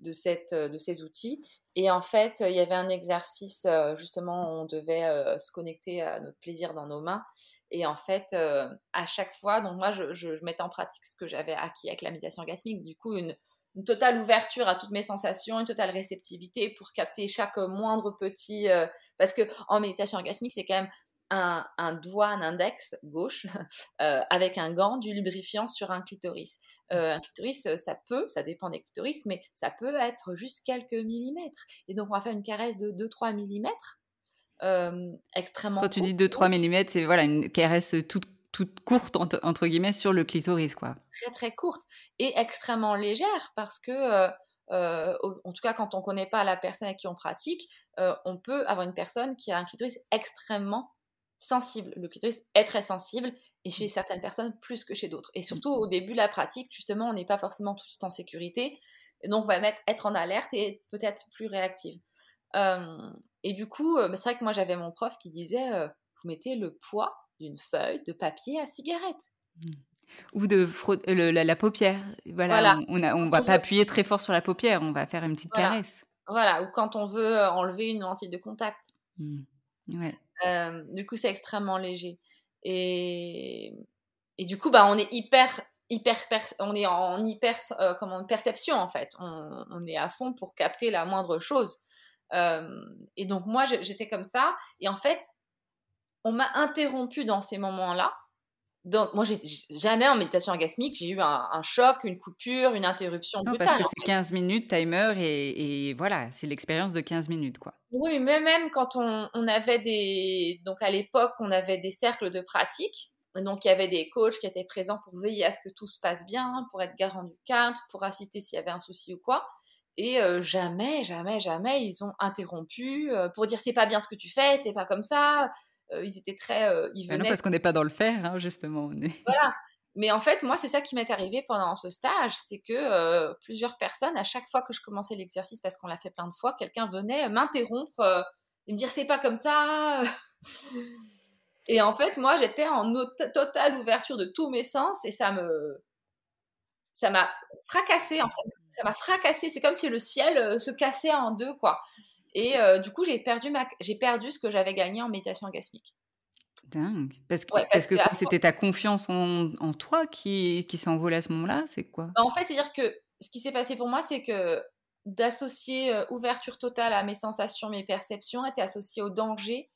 de, cette, de ces outils. Et en fait, il y avait un exercice, euh, justement, on devait euh, se connecter à notre plaisir dans nos mains. Et en fait, euh, à chaque fois, donc moi, je, mettais en pratique ce que j'avais acquis avec la méditation orgasmique, du coup, une, une, totale ouverture à toutes mes sensations, une totale réceptivité pour capter chaque moindre petit... parce que en méditation orgasmique, c'est quand même un, doigt, un index gauche, euh, avec un gant, du lubrifiant sur un clitoris. Euh, un clitoris, euh, ça peut, ça dépend des clitoris, mais ça peut être juste quelques millimètres. Et donc, on va faire une caresse de 2-3 millimètres, extrêmement. Quand tu dis 2-3 millimètres, c'est voilà, une caresse toute toute courte entre, guillemets sur le clitoris quoi. Très très courte et extrêmement légère parce que en tout cas quand on connaît pas la personne avec qui on pratique, on peut avoir une personne qui a un clitoris extrêmement sensible. Le clitoris est très sensible et chez mmh. certaines personnes plus que chez d'autres. Et surtout au début de la pratique, justement, on n'est pas forcément tout le temps en sécurité. Et donc, on va mettre, être en alerte et peut-être plus réactive. et du coup, bah, c'est vrai que moi, j'avais mon prof qui disait vous mettez le poids d'une feuille de papier à cigarette. Mmh. Ou de la, paupière. Voilà, on ne va pas appuyer très fort sur la paupière, on va faire une petite caresse. Voilà, ou quand on veut enlever une lentille de contact. Ouais. Euh, du coup, c'est extrêmement léger. Et, et du coup, bah, on est hyper, hyper, on est en hyper, euh, comment, perception en fait. On, est à fond pour capter la moindre chose. Euh, et donc moi, j'étais comme ça. Et en fait, on m'a interrompu dans ces moments-là donc, moi, jamais en méditation orgasmique, j'ai eu un, choc, une coupure, une interruption non, Parce que c'est 15 minutes timer et, voilà, c'est l'expérience de 15 minutes, quoi. Oui, mais même quand on, avait des, donc à l'époque, on avait des cercles de pratique. Donc, il y avait des coachs qui étaient présents pour veiller à ce que tout se passe bien, pour être garant du cadre, pour assister s'il y avait un souci ou quoi. Et jamais, jamais, jamais, ils ont interrompu pour dire c'est pas bien ce que tu fais, c'est pas comme ça. Ils étaient très. ils venaient... non, parce qu'on n'est pas dans le faire, hein, justement. Voilà. Mais en fait, moi, c'est ça qui m'est arrivé pendant ce stage, c'est que plusieurs personnes, à chaque fois que je commençais l'exercice, parce qu'on l'a fait plein de fois, quelqu'un venait m'interrompre et me dire c'est pas comme ça. et en fait, moi, j'étais en totale ouverture de tous mes sens et ça me, ça m'a fracassé en fait. Ça m'a fracassé. C'est comme si le ciel se cassait en deux, quoi. Et du coup, j'ai perdu ma, j'ai perdu ce que j'avais gagné en méditation orgasmique. Dingue. Parce que, parce, que, c'était ta confiance en, en toi qui, qui s'envolait à ce moment-là C'est quoi? Bah, En fait, c'est-à-dire que ce qui s'est passé pour moi, c'est que d'associer ouverture totale à mes sensations, mes perceptions, était associé au danger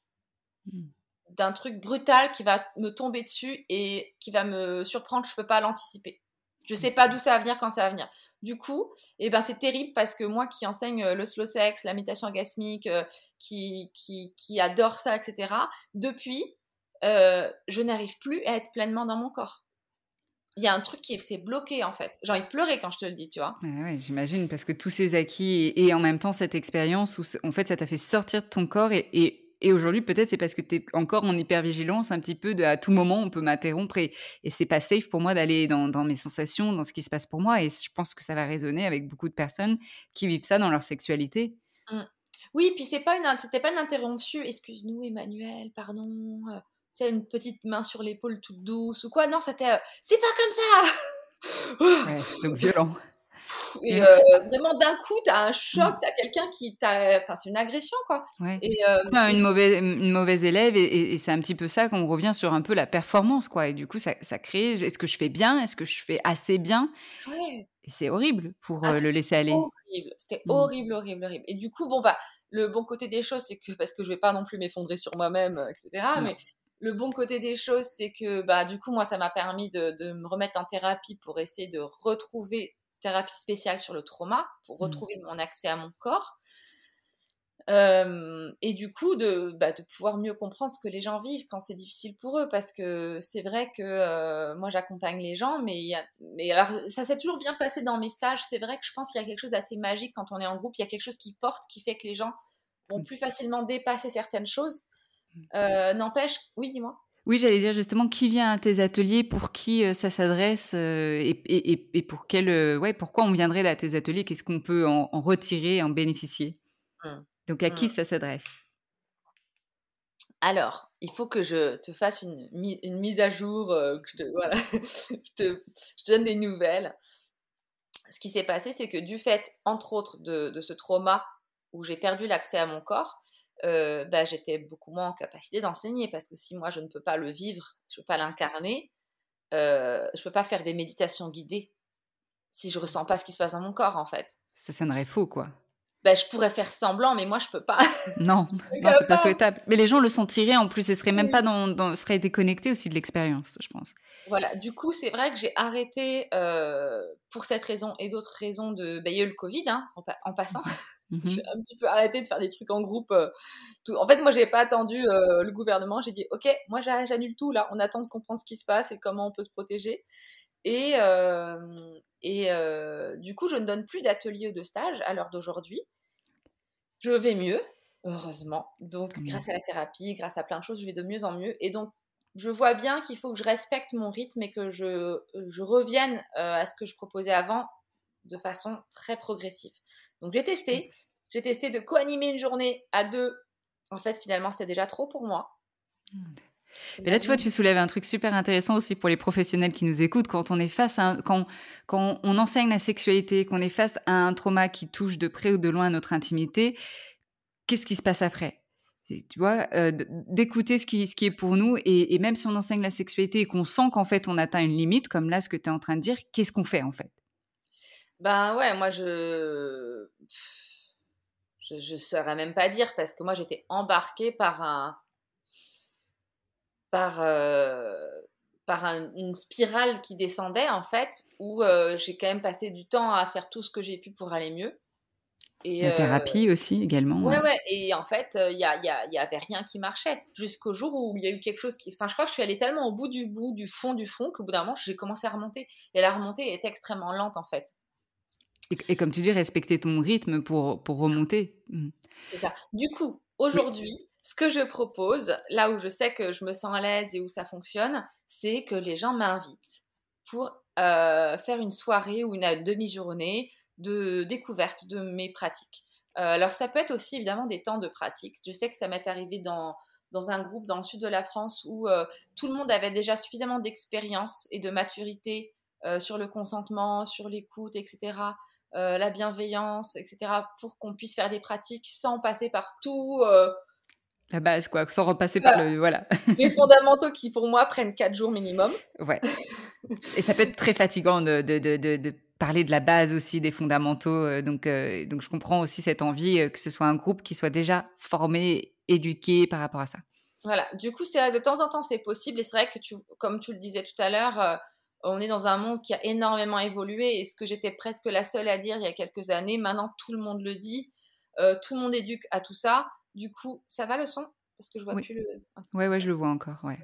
mmh. d'un truc brutal qui va me tomber dessus et qui va me surprendre. Je ne peux pas l'anticiper. Je sais pas d'où ça va venir, quand ça va venir. Du coup, eh ben, c'est terrible parce que moi qui enseigne le slow sex, la méditation orgasmique, qui, qui, qui adore ça, etc., depuis, euh, je n'arrive plus à être pleinement dans mon corps. Il y a un truc qui s'est bloqué en fait. J'ai envie de pleurer quand je te le dis, tu vois. Ouais, j'imagine, parce que tous ces acquis et, en même temps cette expérience où en fait ça t'a fait sortir de ton corps et, aujourd'hui peut-être c'est parce que tu es encore en hypervigilance un petit peu de à tout moment on peut m'interrompre et, et c'est pas safe pour moi d'aller dans, dans, mes sensations, dans ce qui se passe pour moi et je pense que ça va résonner avec beaucoup de personnes qui vivent ça dans leur sexualité. Mmh. Oui, puis c'est pas une, c'était pas une interrompu. Excuse-nous, Emmanuel, pardon. Euh, sais, une petite main sur l'épaule toute douce ou quoi. Non, c'était euh, c'est pas comme ça. ouais, donc violent. Et euh, vraiment d'un coup, t'as un choc, mm. t'as quelqu'un qui t'a, enfin c'est une agression quoi. Ouais. Et euh, une mauvaise, une mauvaise élève et, c'est un petit peu ça qu'on revient sur un peu la performance quoi. Et du coup, ça, ça crée, est-ce que je fais bien, est-ce que je fais assez bien? Ouais. c'est horrible pour ah, le laisser aller. Horrible, c'était mm. horrible, horrible, horrible. Et du coup, bon bah, le bon côté des choses, c'est que parce que je vais pas non plus m'effondrer sur moi-même, etc. Mais le bon côté des choses, c'est que bah, du coup, moi, ça m'a permis de, me remettre en thérapie pour essayer de retrouver thérapie spéciale sur le trauma, pour mmh. retrouver mon accès à mon corps. et du coup, bah, de, pouvoir mieux comprendre ce que les gens vivent quand c'est difficile pour eux, parce que c'est vrai que moi j'accompagne les gens, mais, mais alors ça s'est toujours bien passé dans mes stages. C'est vrai que je pense qu'il y a quelque chose d'assez magique quand on est en groupe, il y a quelque chose qui porte, qui fait que les gens vont mmh. plus facilement dépasser certaines choses. Euh, n'empêche, oui, dis-moi. Oui, j'allais dire justement qui vient à tes ateliers, pour qui euh, ça s'adresse euh, et, pour quel, ouais, pourquoi on viendrait à tes ateliers, qu'est-ce qu'on peut en, retirer, en bénéficier? Mmh. Donc à qui mmh. ça s'adresse? Alors, il faut que je te fasse une, mise à jour, que je, te, voilà, je, te, donne des nouvelles. Ce qui s'est passé, c'est que du fait, entre autres, de ce trauma où j'ai perdu l'accès à mon corps, euh, bah, j'étais beaucoup moins en capacité d'enseigner parce que si moi je ne peux pas le vivre, je ne peux pas l'incarner, euh, je ne peux pas faire des méditations guidées si je ressens pas ce qui se passe dans mon corps en fait. Ça sonnerait faux quoi. Bah, je pourrais faire semblant, mais moi je peux pas. non, non c'est pas souhaitable. Mais les gens le sentiraient en plus, et seraient même pas dans, dans seraient déconnectés aussi de l'expérience, je pense. Voilà, du coup c'est vrai que j'ai arrêté euh, pour cette raison et d'autres raisons de. Bah, il y a eu le Covid hein, en, passant. Mmh j'ai un petit peu arrêté de faire des trucs en groupe. Euh, tout. En fait, moi, j'ai pas attendu euh, le gouvernement. J'ai dit, ok, moi, j'annule tout là. On attend de comprendre ce qui se passe et comment on peut se protéger. Et, euh, et du coup, je ne donne plus d'ateliers ou de stages à l'heure d'aujourd'hui. Je vais mieux, heureusement. Donc, grâce à la thérapie, grâce à plein de choses, je vais de mieux en mieux. Et donc, je vois bien qu'il faut que je respecte mon rythme et que je, je revienne à ce que je proposais avant de façon très progressive. Donc j'ai testé. J'ai testé de co-animer une journée à deux. En fait, finalement, c'était déjà trop pour moi. Mais là, tu vois, tu soulèves un truc super intéressant aussi pour les professionnels qui nous écoutent. Quand on est face à quand, quand on enseigne la sexualité, qu'on est face à un trauma qui touche de près ou de loin notre intimité, qu'est-ce qui se passe après? Tu vois, euh, d'écouter ce qui, ce qui est pour nous, et, et, même si on enseigne la sexualité et qu'on sent qu'en fait on atteint une limite, comme là ce que tu es en train de dire, qu'est-ce qu'on fait en fait? Ben ouais, moi je. Je ne saurais même pas dire parce que moi j'étais embarquée par un. Par. Euh, par une spirale qui descendait en fait, où euh, j'ai quand même passé du temps à faire tout ce que j'ai pu pour aller mieux. Et, La thérapie aussi également. Ouais, ouais, et en fait, il n'y y, avait rien qui marchait. Jusqu'au jour où il y a eu quelque chose qui. Enfin, je crois que je suis allée tellement au bout du bout, du fond du fond, qu'au bout d'un moment, j'ai commencé à remonter. Et la remontée est extrêmement lente en fait. Et, comme tu dis, respecter ton rythme pour, pour remonter. Mmh. C'est ça. Du coup, aujourd'hui, ce que je propose, là où je sais que je me sens à l'aise et où ça fonctionne, c'est que les gens m'invitent pour euh, faire une soirée ou une demi-journée de découverte de mes pratiques. Euh, alors ça peut être aussi évidemment des temps de pratique. Je sais que ça m'est arrivé dans, dans un groupe dans le sud de la France où euh, tout le monde avait déjà suffisamment d'expérience et de maturité sur le consentement, sur l'écoute, etc., la bienveillance, etc., pour qu'on puisse faire des pratiques sans passer par tout la base, quoi, sans repasser par le. Voilà. Des fondamentaux qui, pour moi, prennent 4 jours minimum. Ouais. Et ça peut être très fatigant de, de, de, de parler de la base aussi, des fondamentaux. Euh, donc, euh, donc, je comprends aussi cette envie euh, que ce soit un groupe qui soit déjà formé, éduqué par rapport à ça. Voilà. Du coup, c'est de temps en temps, c'est possible. Et c'est vrai que, tu, comme tu le disais tout à l'heure, on est dans un monde qui a énormément évolué. Et ce que j'étais presque la seule à dire il y a quelques années, maintenant, tout le monde le dit. tout le monde éduque à tout ça. Du coup, ça va le son? Parce que je vois plus le. Ah, ouais, ouais, je le vois encore. Ouais.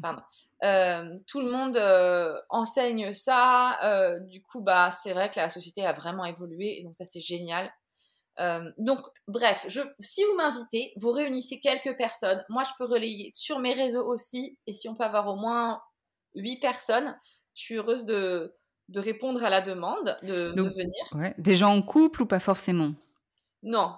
Pardon. Euh, tout le monde euh, enseigne ça. Euh, du coup, bah, c'est vrai que la société a vraiment évolué. Et donc, ça, c'est génial. donc, bref, je, si vous m'invitez, vous réunissez quelques personnes. Moi, je peux relayer sur mes réseaux aussi. Et si on peut avoir au moins huit personnes, je suis heureuse de, de répondre à la demande de, de venir. Ouais. Des gens en couple ou pas forcément? Non,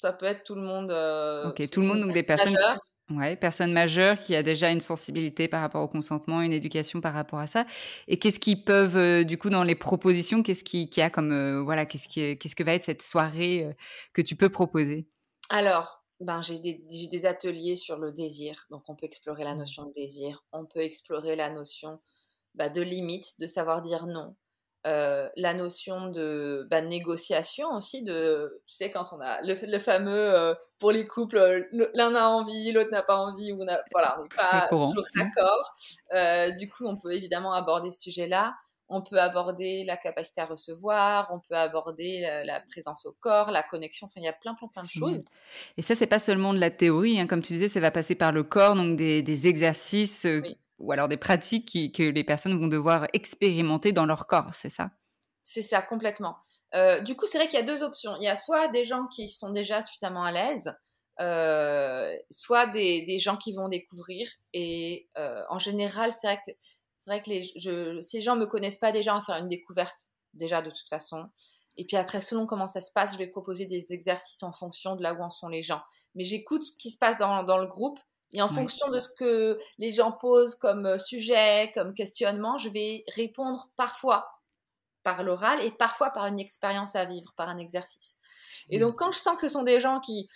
ça peut être tout le monde. Euh, ok, tout, le monde, donc des personnes. Majeures. Ouais, personnes majeures qui a déjà une sensibilité par rapport au consentement, une éducation par rapport à ça. Et qu'est-ce qu'ils peuvent, euh, du coup, dans les propositions, qu'est-ce qu'il y a comme, euh, voilà, qu'est-ce qui, qu'est-ce que va être cette soirée que tu peux proposer? Alors, ben, j'ai des, des, ateliers sur le désir, donc on peut explorer la mmh. notion de désir, on peut explorer la notion bah, de limite, de savoir dire non, euh, la notion de bah, négociation aussi, de, tu sais, quand on a le, le fameux euh, pour les couples, euh, l'un a envie, l'autre n'a pas envie, ou on a, voilà, on n'est pas toujours mmh. d'accord. du coup, on peut évidemment aborder ce sujet-là. On peut aborder la capacité à recevoir, on peut aborder la, présence au corps, la connexion. Enfin, il y a plein, plein, plein de mmh. choses. Et ça, c'est pas seulement de la théorie. Hein, comme tu disais, ça va passer par le corps, donc des, des exercices ou alors des pratiques que les personnes vont devoir expérimenter dans leur corps, c'est ça? C'est ça, complètement. Euh, du coup, c'est vrai qu'il y a deux options. Il y a soit des gens qui sont déjà suffisamment à l'aise, euh, soit des, gens qui vont découvrir. Et euh, en général, c'est vrai que, ces gens ne me connaissent pas déjà en faire une découverte, déjà de toute façon. Et puis après, selon comment ça se passe, je vais proposer des exercices en fonction de là où en sont les gens. Mais j'écoute ce qui se passe dans le groupe et en fonction de ce que les gens posent comme euh, sujet, comme questionnement, je vais répondre parfois par l'oral et parfois par une expérience à vivre, par un exercice. Et donc quand je sens que ce sont des gens qui,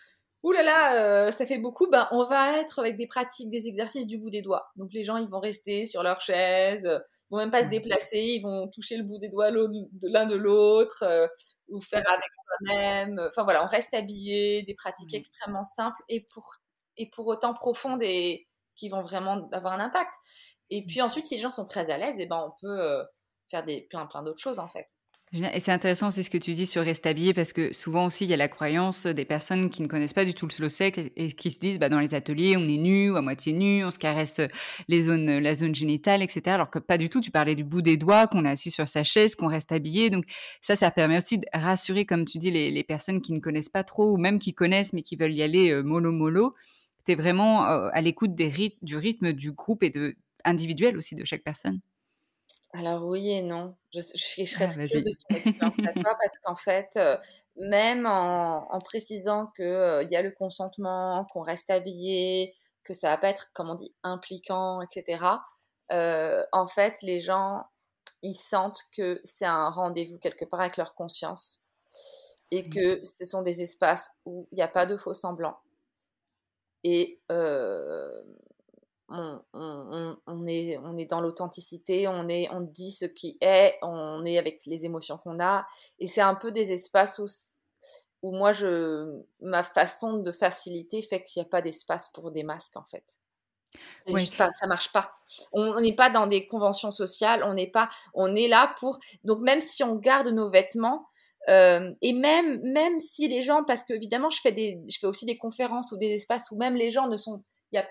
oulala, là là, euh, ça fait beaucoup, ben on va être avec des pratiques, des exercices du bout des doigts. Donc les gens, ils vont rester sur leur chaise, ils vont même pas se déplacer, ils vont toucher le bout des doigts l'un de l'autre euh, ou faire avec soi-même. Enfin voilà, on reste habillé, des pratiques extrêmement simples et pour et pour autant profondes et qui vont vraiment avoir un impact. Et puis ensuite, si les gens sont très à l'aise, et eh ben on peut euh, faire des plein plein d'autres choses en fait. Et c'est intéressant aussi ce que tu dis sur rester habillé parce que souvent aussi il y a la croyance des personnes qui ne connaissent pas du tout le slow sex et qui se disent bah, dans les ateliers on est nu ou à moitié nu, on se caresse les zones, la zone génitale, etc. Alors que pas du tout. Tu parlais du bout des doigts, qu'on est assis sur sa chaise, qu'on reste habillé. Donc ça, ça permet aussi de rassurer, comme tu dis, les, les, personnes qui ne connaissent pas trop ou même qui connaissent mais qui veulent y aller euh, mollo mollo tu es vraiment à l'écoute des du rythme du groupe et de, individuel aussi de chaque personne? Alors oui et non. Je, je, serais ah, de ton expérience à toi parce qu'en fait, même en, précisant qu'il il y a le consentement, qu'on reste habillé, que ça va pas être, comme on dit, impliquant, etc. en fait, les gens, ils sentent que c'est un rendez-vous quelque part avec leur conscience et mmh. que ce sont des espaces où il n'y a pas de faux semblants et euh, on, on, on, est, on est dans l'authenticité, on, est, on dit ce qui est, on est avec les émotions qu'on a. Et c'est un peu des espaces où, où moi, je, ma façon de faciliter fait qu'il n'y a pas d'espace pour des masques, en fait. Oui. Juste pas, ça marche pas. On n'est pas dans des conventions sociales, on n'est pas, on est là pour. Donc même si on garde nos vêtements, euh, et même, même si les gens, parce que évidemment, je fais, des, je fais aussi des conférences ou des espaces où même les gens ne sont. Y a,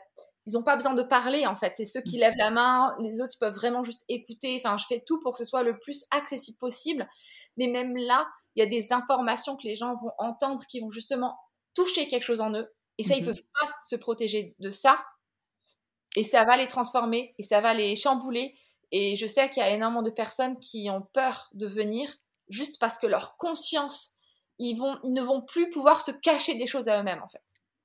ils n'ont pas besoin de parler en fait. C'est ceux qui lèvent la main, les autres ils peuvent vraiment juste écouter. Enfin, je fais tout pour que ce soit le plus accessible possible. Mais même là, il y a des informations que les gens vont entendre qui vont justement toucher quelque chose en eux. Et ça, ils mhm. peuvent pas se protéger de ça. Et ça va les transformer et ça va les chambouler. Et je sais qu'il y a énormément de personnes qui ont peur de venir juste parce que leur conscience, ils, vont, ils ne vont plus pouvoir se cacher des choses à eux-mêmes en fait.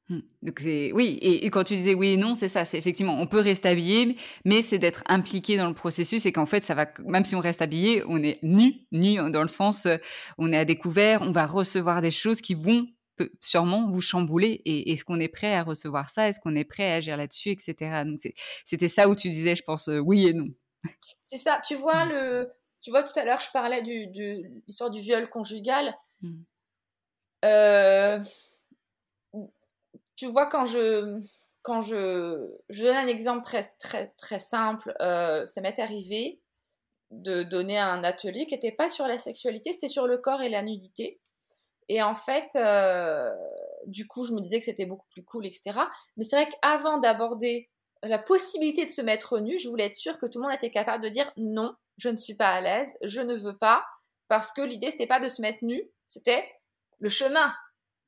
Mmh. Donc c'est oui et, quand tu disais oui et non c'est ça c'est effectivement on peut rester habillé mais c'est d'être impliqué dans le processus et qu'en fait ça va même si on reste habillé on est nu nu dans le sens euh, on est à découvert on va recevoir des choses qui vont sûrement vous chambouler et est-ce qu'on est prêt à recevoir ça? Est-ce qu'on est prêt à agir là-dessus etc donc c'était ça où tu disais je pense euh, oui et non c'est ça tu vois mmh. le tu vois tout à l'heure je parlais du, de l'histoire du viol conjugal mmh. euh tu vois, quand je, quand je, je donne un exemple très, très, très simple, euh, ça m'est arrivé de donner un atelier qui n'était pas sur la sexualité, c'était sur le corps et la nudité. Et en fait, euh, du coup, je me disais que c'était beaucoup plus cool, etc. Mais c'est vrai qu'avant d'aborder la possibilité de se mettre nu, je voulais être sûre que tout le monde était capable de dire non, je ne suis pas à l'aise, je ne veux pas, parce que l'idée, c'était pas de se mettre nu, c'était le chemin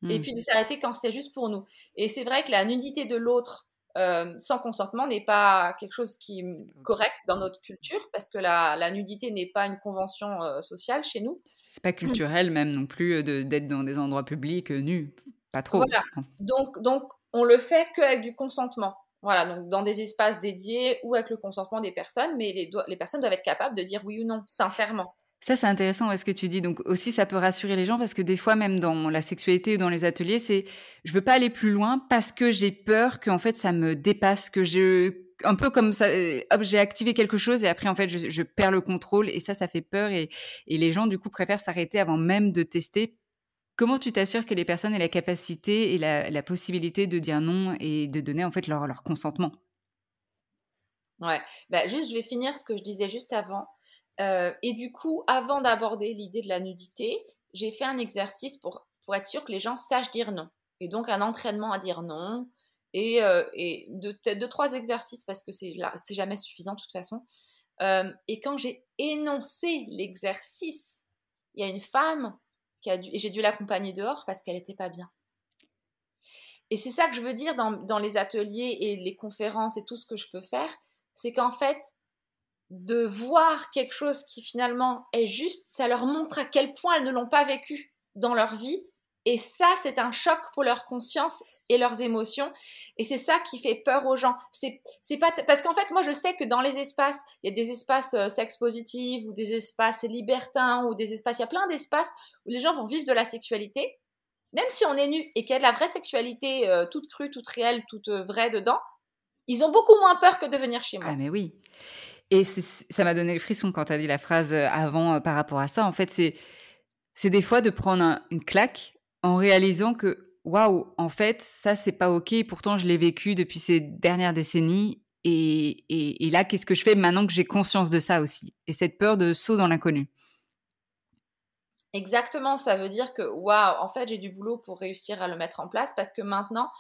et mmh. puis de s'arrêter quand c'était juste pour nous. Et c'est vrai que la nudité de l'autre euh, sans consentement n'est pas quelque chose qui est correct dans notre culture parce que la, la nudité n'est pas une convention euh, sociale chez nous. C'est pas culturel même non plus euh, d'être dans des endroits publics nus, pas trop. Voilà. Donc, donc on le fait qu'avec du consentement. Voilà, donc dans des espaces dédiés ou avec le consentement des personnes, mais les, les personnes doivent être capables de dire oui ou non, sincèrement. Ça, c'est intéressant ce que tu dis. Donc aussi, ça peut rassurer les gens parce que des fois, même dans la sexualité ou dans les ateliers, c'est je veux pas aller plus loin parce que j'ai peur qu'en fait ça me dépasse, que je un peu comme ça, euh, j'ai activé quelque chose et après en fait je, perds le contrôle et ça, ça fait peur et, et les gens du coup préfèrent s'arrêter avant même de tester. Comment tu t'assures que les personnes aient la capacité et la, possibilité de dire non et de donner en fait leur, consentement? Ouais, bah, juste je vais finir ce que je disais juste avant. Euh, et du coup, avant d'aborder l'idée de la nudité, j'ai fait un exercice pour, pour être sûr que les gens sachent dire non. Et donc un entraînement à dire non. Et, euh, et peut-être deux, trois exercices parce que c'est jamais suffisant de toute façon. Euh, et quand j'ai énoncé l'exercice, il y a une femme et j'ai dû l'accompagner dehors parce qu'elle n'était pas bien. Et c'est ça que je veux dire dans les ateliers et les conférences et tout ce que je peux faire, c'est qu'en fait, de voir quelque chose qui finalement est juste, ça leur montre à quel point elles ne l'ont pas vécu dans leur vie. Et ça, c'est un choc pour leur conscience et leurs émotions. Et c'est ça qui fait peur aux gens. C'est, c'est pas, parce qu'en fait, moi, je sais que dans les espaces, il y a des espaces euh, sex positifs ou des espaces libertins ou des espaces, il y a plein d'espaces où les gens vont vivre de la sexualité. Même si on est nu et qu'il y a de la vraie sexualité euh, toute crue, toute réelle, toute euh, vraie dedans, ils ont beaucoup moins peur que de venir chez moi. Ah, mais oui. Et ça m'a donné le frisson quand tu as dit la phrase avant par rapport à ça. En fait, c'est, c'est des fois de prendre une claque en réalisant que, waouh, en fait, ça, c'est pas OK. Pourtant, je l'ai vécu depuis ces dernières décennies. Et, et, là, qu'est-ce que je fais maintenant que j'ai conscience de ça aussi Et cette peur de saut dans l'inconnu? Exactement, ça veut dire que, waouh, en fait, j'ai du boulot pour réussir à le mettre en place parce que maintenant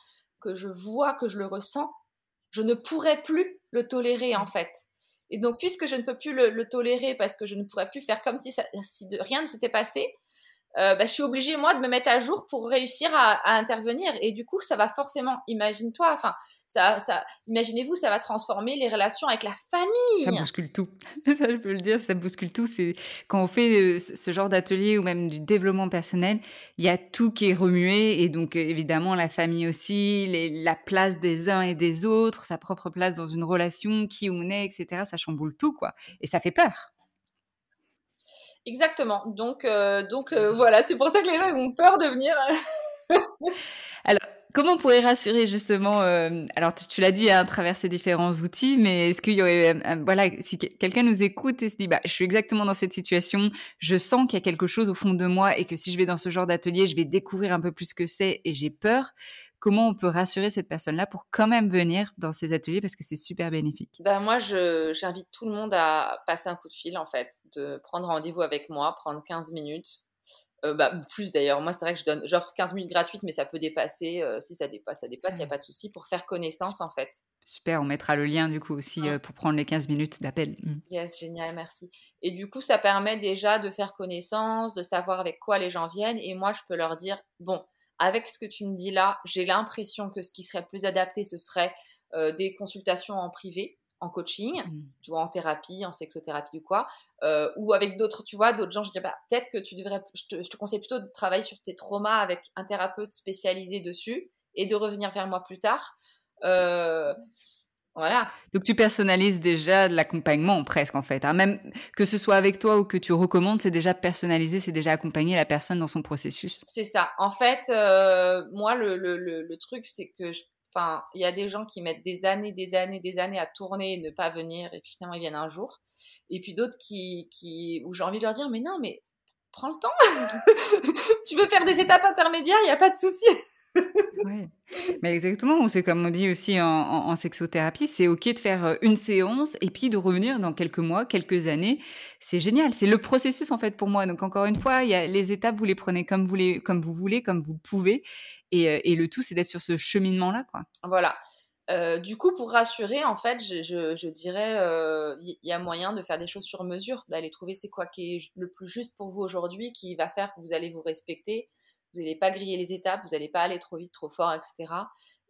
que je vois, que je le ressens, je ne pourrais plus le tolérer en fait. Et donc, puisque je ne peux plus le, tolérer parce que je ne pourrais plus faire comme si, si rien ne s'était passé, euh, bah, je suis obligée moi de me mettre à jour pour réussir à, intervenir. Et du coup ça va forcément imagine-toi enfin ça ça imaginez-vous ça va transformer les relations avec la famille. Ça bouscule tout. Ça je peux le dire ça bouscule tout. C'est quand on fait euh, ce genre d'atelier ou même du développement personnel il y a tout qui est remué. Et donc euh, évidemment la famille aussi la place des uns et des autres sa propre place dans une relation qui on est etc ça chamboule tout quoi. Et ça fait peur Exactement. Donc, euh, donc euh, voilà, c'est pour ça que les gens ils ont peur de venir. alors, comment on pourrait rassurer justement euh, Alors, tu, l'as dit hein, à travers ces différents outils, mais est-ce qu'il y aurait, voilà, si quelqu'un nous écoute et se dit, bah, je suis exactement dans cette situation, je sens qu'il y a quelque chose au fond de moi et que si je vais dans ce genre d'atelier, je vais découvrir un peu plus ce que c'est et j'ai peur comment on peut rassurer cette personne-là pour quand même venir dans ces ateliers parce que c'est super bénéfique? Ben Moi, j'invite tout le monde à passer un coup de fil, en fait, de prendre rendez-vous avec moi, prendre 15 minutes. Euh, bah, plus d'ailleurs. Moi, c'est vrai que je donne, j'offre 15 minutes gratuites, mais ça peut dépasser. Euh, si ça dépasse, ça dépasse, il n'y a pas de souci pour faire connaissance en fait. Super, on mettra le lien du coup aussi euh, pour prendre les 15 minutes d'appel. Mmh. Yes, génial, merci. Et du coup, ça permet déjà de faire connaissance, de savoir avec quoi les gens viennent. Et moi, je peux leur dire, bon, avec ce que tu me dis là, j'ai l'impression que ce qui serait plus adapté, ce serait des consultations en privé en coaching, mmh. tu vois, en thérapie, en sexothérapie ou quoi, euh, ou avec d'autres, tu vois, d'autres gens, je dis, bah, peut-être que tu devrais, je te, conseille plutôt de travailler sur tes traumas avec un thérapeute spécialisé dessus et de revenir vers moi plus tard. Euh, voilà. Donc tu personnalises déjà l'accompagnement presque en fait. Hein. Même que ce soit avec toi ou que tu recommandes, c'est déjà personnalisé, c'est déjà accompagner la personne dans son processus. C'est ça. En fait, euh, moi le, le, le, truc c'est que je Enfin, il y a des gens qui mettent des années, des années, des années à tourner et ne pas venir, et puis finalement ils viennent un jour. Et puis d'autres qui, qui, où j'ai envie de leur dire, mais non, mais prends le temps. tu veux faire des étapes intermédiaires, il n'y a pas de souci. ouais. Mais exactement, c'est comme on dit aussi en, sexothérapie, c'est ok de faire euh, une séance et puis de revenir dans quelques mois, quelques années. C'est génial, c'est le processus en fait pour moi. Donc encore une fois, les étapes, vous les prenez comme vous, les, comme vous voulez, comme vous pouvez. Et, euh, et le tout, c'est d'être sur ce cheminement-là. quoi. Voilà. Euh, du coup, pour rassurer, en fait, je, dirais, il y a moyen de faire des choses sur mesure, d'aller trouver c'est quoi qui est le plus juste pour vous aujourd'hui, qui va faire que vous allez vous respecter, vous n'allez pas griller les étapes, vous n'allez pas aller trop vite, trop fort, etc.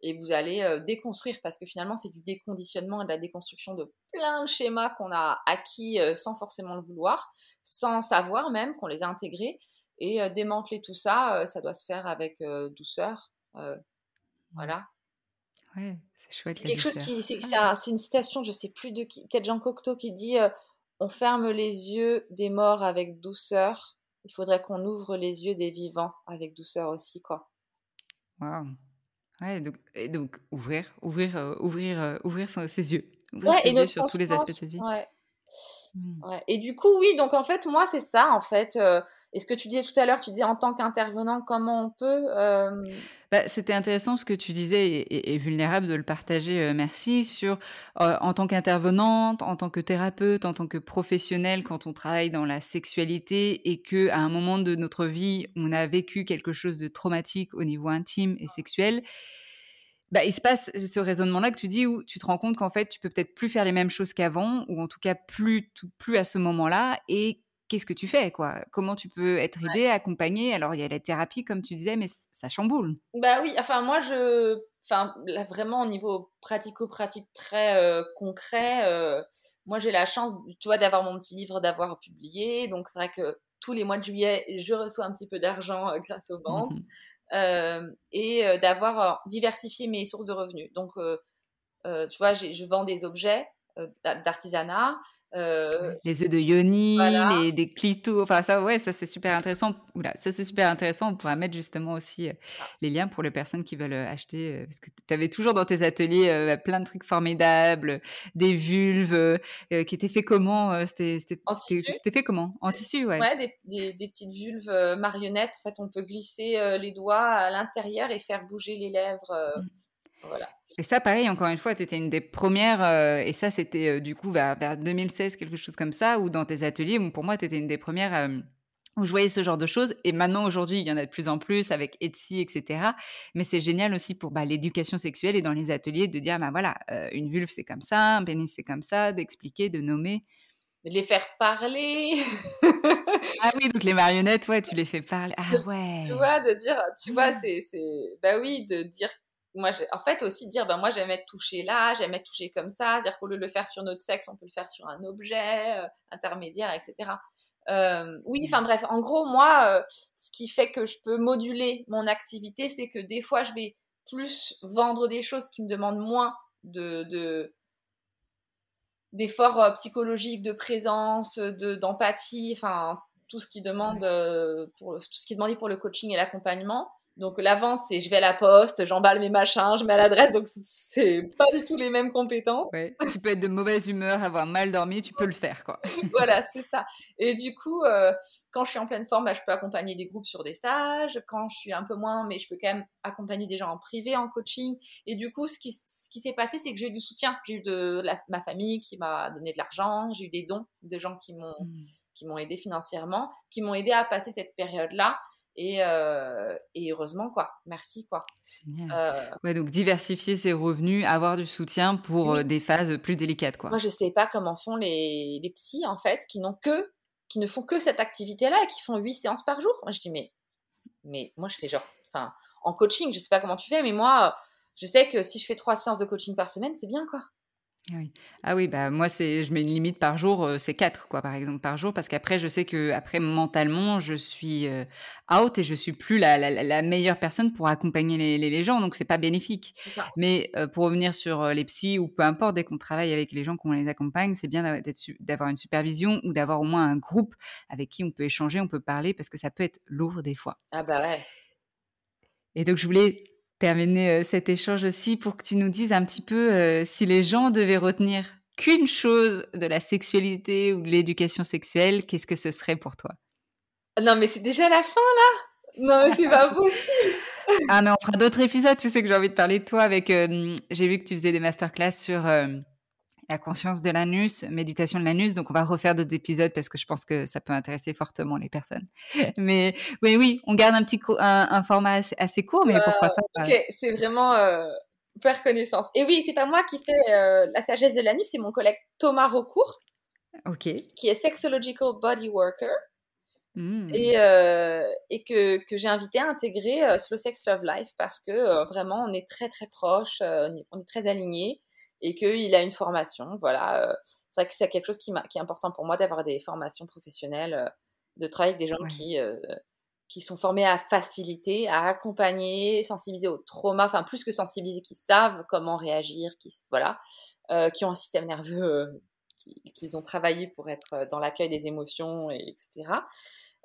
Et vous allez euh, déconstruire parce que finalement c'est du déconditionnement et de la déconstruction de plein de schémas qu'on a acquis euh, sans forcément le vouloir, sans savoir même qu'on les a intégrés. Et euh, démanteler tout ça, ça doit se faire avec douceur. voilà. Ouais, c'est chouette. C'est quelque chose qui, c'est, une citation, je sais plus de qui, peut-être Jean Cocteau qui dit On ferme les yeux des morts avec douceur il faudrait qu'on ouvre les yeux des vivants avec douceur aussi, quoi. Waouh. Ouais, donc, et donc ouvrir, ouvrir, euh, ouvrir, euh, ouvrir ses yeux, ouvrir ses yeux sur tous les aspects de vie. Ouais. Mmh. Ouais. Et du coup, oui, donc en fait, moi, c'est ça, en fait. Euh, et ce que tu disais tout à l'heure, tu disais en tant qu'intervenant, comment on peut. Bah, C'était intéressant ce que tu disais et, vulnérable de le partager, merci, sur en tant qu'intervenante, en tant que thérapeute, en tant que professionnel, quand on travaille dans la sexualité et que à un moment de notre vie, on a vécu quelque chose de traumatique au niveau intime et sexuel. Bah, il se passe ce raisonnement-là que tu dis où tu te rends compte qu'en fait, tu peux peut-être plus faire les mêmes choses qu'avant, ou en tout cas plus, plus à ce moment-là, et qu'est-ce que tu fais quoi? Comment tu peux être aidé, accompagné? Alors il y a la thérapie comme tu disais, mais ça chamboule. Bah oui, enfin moi je, enfin là, vraiment au niveau pratico-pratique très euh, concret, euh, moi j'ai la chance, tu vois, d'avoir mon petit livre, d'avoir publié, donc c'est vrai que tous les mois de juillet, je reçois un petit peu d'argent euh, grâce aux ventes. Mmh et d'avoir diversifié mes sources de revenus. Donc, tu vois, je vends des objets d'artisanat, euh, les œufs de yoni, les, des clitos, enfin ça, ouais, ça c'est super intéressant. Oula, ça c'est super intéressant. On pourra mettre justement aussi euh, ah. les liens pour les personnes qui veulent euh, acheter, parce que tu avais toujours dans tes ateliers bah, plein de trucs formidables, des vulves qui étaient faits comment C'était fait comment? En tissu, ouais. Ouais, des, des, petites vulves marionnettes. En fait, on peut glisser les doigts à l'intérieur et faire bouger les lèvres. Mmh. Voilà. Et ça, pareil, encore une fois, tu étais une des premières, euh, et ça, c'était euh, du coup vers, 2016, quelque chose comme ça, ou dans tes ateliers, pour moi, tu étais une des premières euh, où je voyais ce genre de choses. Et maintenant, aujourd'hui, il y en a de plus en plus avec Etsy, etc. Mais c'est génial aussi pour bah, l'éducation sexuelle et dans les ateliers de dire, bah voilà, une vulve, c'est comme ça, un pénis, c'est comme ça, d'expliquer, de nommer. De les faire parler. ah oui, donc les marionnettes, ouais, tu les fais parler. Ah ouais. Tu vois, de dire, tu vois, c'est, bah oui, de dire moi, en fait, aussi dire, ben moi, j'aime être touché là, j'aime être touché comme ça, c'est-à-dire qu'au lieu de le faire sur notre sexe, on peut le faire sur un objet euh, intermédiaire, etc. Euh, oui, enfin bref, en gros, moi, euh, ce qui fait que je peux moduler mon activité, c'est que des fois, je vais plus vendre des choses qui me demandent moins de, de d'efforts psychologiques, de présence, de d'empathie, enfin tout ce qui demande pour tout ce qui est demandé pour le coaching et l'accompagnement donc la vente, c'est je vais à la poste, j'emballe mes machins, je mets à l'adresse, donc c'est pas du tout les mêmes compétences. Tu peux être de mauvaise humeur, avoir mal dormi, tu peux le faire, quoi. voilà, c'est ça. Et du coup, euh, quand je suis en pleine forme, bah, je peux accompagner des groupes sur des stages. Quand je suis un peu moins, mais je peux quand même accompagner des gens en privé, en coaching. Et du coup, ce qui, ce qui s'est passé, c'est que j'ai eu du soutien. J'ai eu de, ma famille qui m'a donné de l'argent, j'ai eu des dons de gens qui m'ont... Mmh qui m'ont aidé financièrement, qui m'ont aidé à passer cette période-là. Et, euh, et, heureusement, quoi. Merci, quoi. Génial. Ouais, donc diversifier ses revenus, avoir du soutien pour des phases plus délicates, quoi. Moi, je sais pas comment font les, les psys, en fait, qui n'ont que, qui ne font que cette activité-là et qui font huit séances par jour. Moi, je dis, mais, mais moi, je fais genre, enfin, en coaching, je sais pas comment tu fais, mais moi, je sais que si je fais trois séances de coaching par semaine, c'est bien, quoi. Ah oui. Ah oui, bah moi c'est je mets une limite par jour, c'est quatre quoi par exemple par jour parce qu'après je sais que après mentalement je suis out et je suis plus la, la, meilleure personne pour accompagner les, les, gens donc c'est pas bénéfique. Mais pour revenir sur les psys ou peu importe dès qu'on travaille avec les gens qu'on les accompagne, c'est bien d'avoir une supervision ou d'avoir au moins un groupe avec qui on peut échanger, on peut parler parce que ça peut être lourd des fois. Ah bah ouais. Et donc je voulais terminer cet échange aussi pour que tu nous dises un petit peu si les gens devaient retenir qu'une chose de la sexualité ou de l'éducation sexuelle, qu'est-ce que ce serait pour toi? Non, mais c'est déjà la fin là! Non, mais c'est pas possible. Ah, mais on fera d'autres épisodes, tu sais que j'ai envie de parler de toi avec. j'ai vu que tu faisais des masterclass sur la conscience de l'anus, méditation de l'anus. Donc, on va refaire d'autres épisodes parce que je pense que ça peut intéresser fortement les personnes. Mais oui, oui, on garde un petit un, format assez, court, mais pourquoi pas Ok, c'est vraiment euh, faire connaissance. Et oui, c'est pas moi qui fais euh, la sagesse de l'anus, c'est mon collègue Thomas Rocourt, ok, qui est sexological body worker. Mmh. Et, euh, et, que, que j'ai invité à intégrer Slow Sex Love Life parce que vraiment on est très très proches, on est très alignés et qu'il a une formation. Voilà, euh, c'est vrai que c'est quelque chose qui, qui, est important pour moi d'avoir des formations professionnelles, euh, de travailler avec des gens qui, euh, qui sont formés à faciliter, à accompagner, sensibiliser au trauma, enfin plus que sensibiliser, qui savent comment réagir, qui, voilà, qui ont un système nerveux qu'ils ont travaillé pour être dans l'accueil des émotions, et, etc.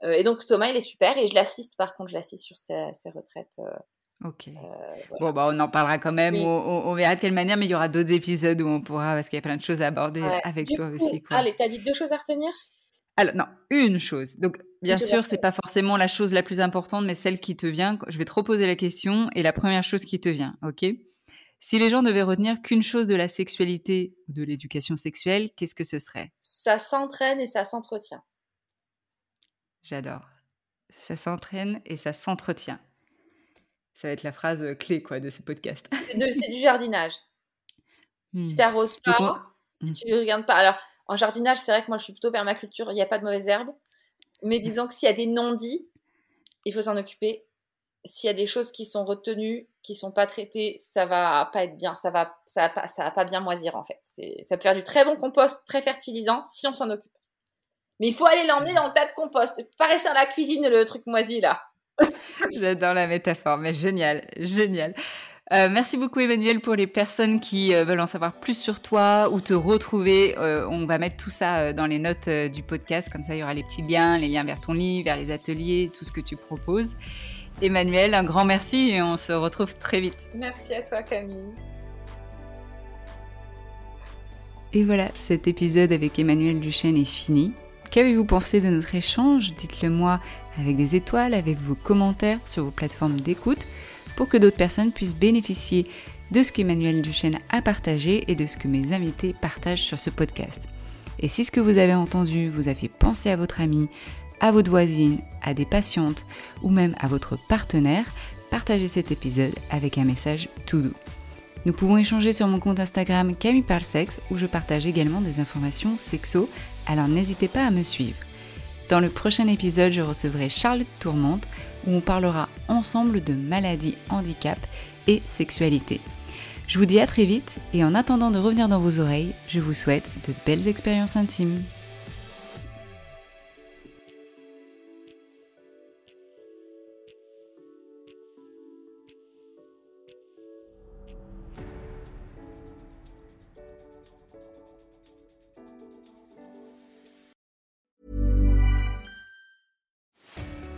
et donc Thomas, il est super et je l'assiste, par contre, je l'assiste sur ses, ses retraites Ok. Euh, bon, bah, on en parlera quand même. On, verra de quelle manière, mais il y aura d'autres épisodes où on pourra, parce qu'il y a plein de choses à aborder avec toi aussi. Quoi. Allez, t'as dit deux choses à retenir? Alors, non, une chose. Donc, bien sûr, c'est pas forcément la chose la plus importante, mais celle qui te vient. Je vais te reposer la question et la première chose qui te vient, ok? Si les gens devaient retenir qu'une chose de la sexualité ou de l'éducation sexuelle, qu'est-ce que ce serait? Ça s'entraîne et ça s'entretient. J'adore. Ça s'entraîne et ça s'entretient. Ça va être la phrase clé quoi, de ce podcast. C'est du jardinage. Si tu n'arroses pas, si hmm. tu ne regardes pas. Alors, en jardinage, c'est vrai que moi, je suis plutôt permaculture, il n'y a pas de mauvaises herbes. Mais disons que s'il y a des non-dits, il faut s'en occuper. S'il y a des choses qui sont retenues, qui sont pas traitées, ça va pas être bien, ça va, ça va, ça va pas bien moisir en fait. Ça peut faire du très bon compost, très fertilisant, si on s'en occupe. Mais il faut aller l'emmener dans le tas de compost. Pas rester dans la cuisine, le truc moisi là. J'adore la métaphore, mais génial, génial. Euh, merci beaucoup Emmanuel pour les personnes qui euh, veulent en savoir plus sur toi ou te retrouver. Euh, on va mettre tout ça dans les notes du podcast, comme ça il y aura les petits liens, les liens vers ton livre, vers les ateliers, tout ce que tu proposes. Emmanuel, un grand merci et on se retrouve très vite. Merci à toi Camille. Et voilà, cet épisode avec Emmanuel Duchesne est fini. Qu'avez-vous pensé de notre échange? Dites-le moi avec des étoiles, avec vos commentaires sur vos plateformes d'écoute pour que d'autres personnes puissent bénéficier de ce qu'Emmanuel Duchesne a partagé et de ce que mes invités partagent sur ce podcast. Et si ce que vous avez entendu vous a fait penser à votre ami, à votre voisine, à des patientes ou même à votre partenaire, partagez cet épisode avec un message tout doux. Nous pouvons échanger sur mon compte Instagram Camille Parle Sexe où je partage également des informations sexo, alors n'hésitez pas à me suivre. Dans le prochain épisode, je recevrai Charlotte Tourmente où on parlera ensemble de maladies, handicap et sexualité. Je vous dis à très vite et en attendant de revenir dans vos oreilles, je vous souhaite de belles expériences intimes.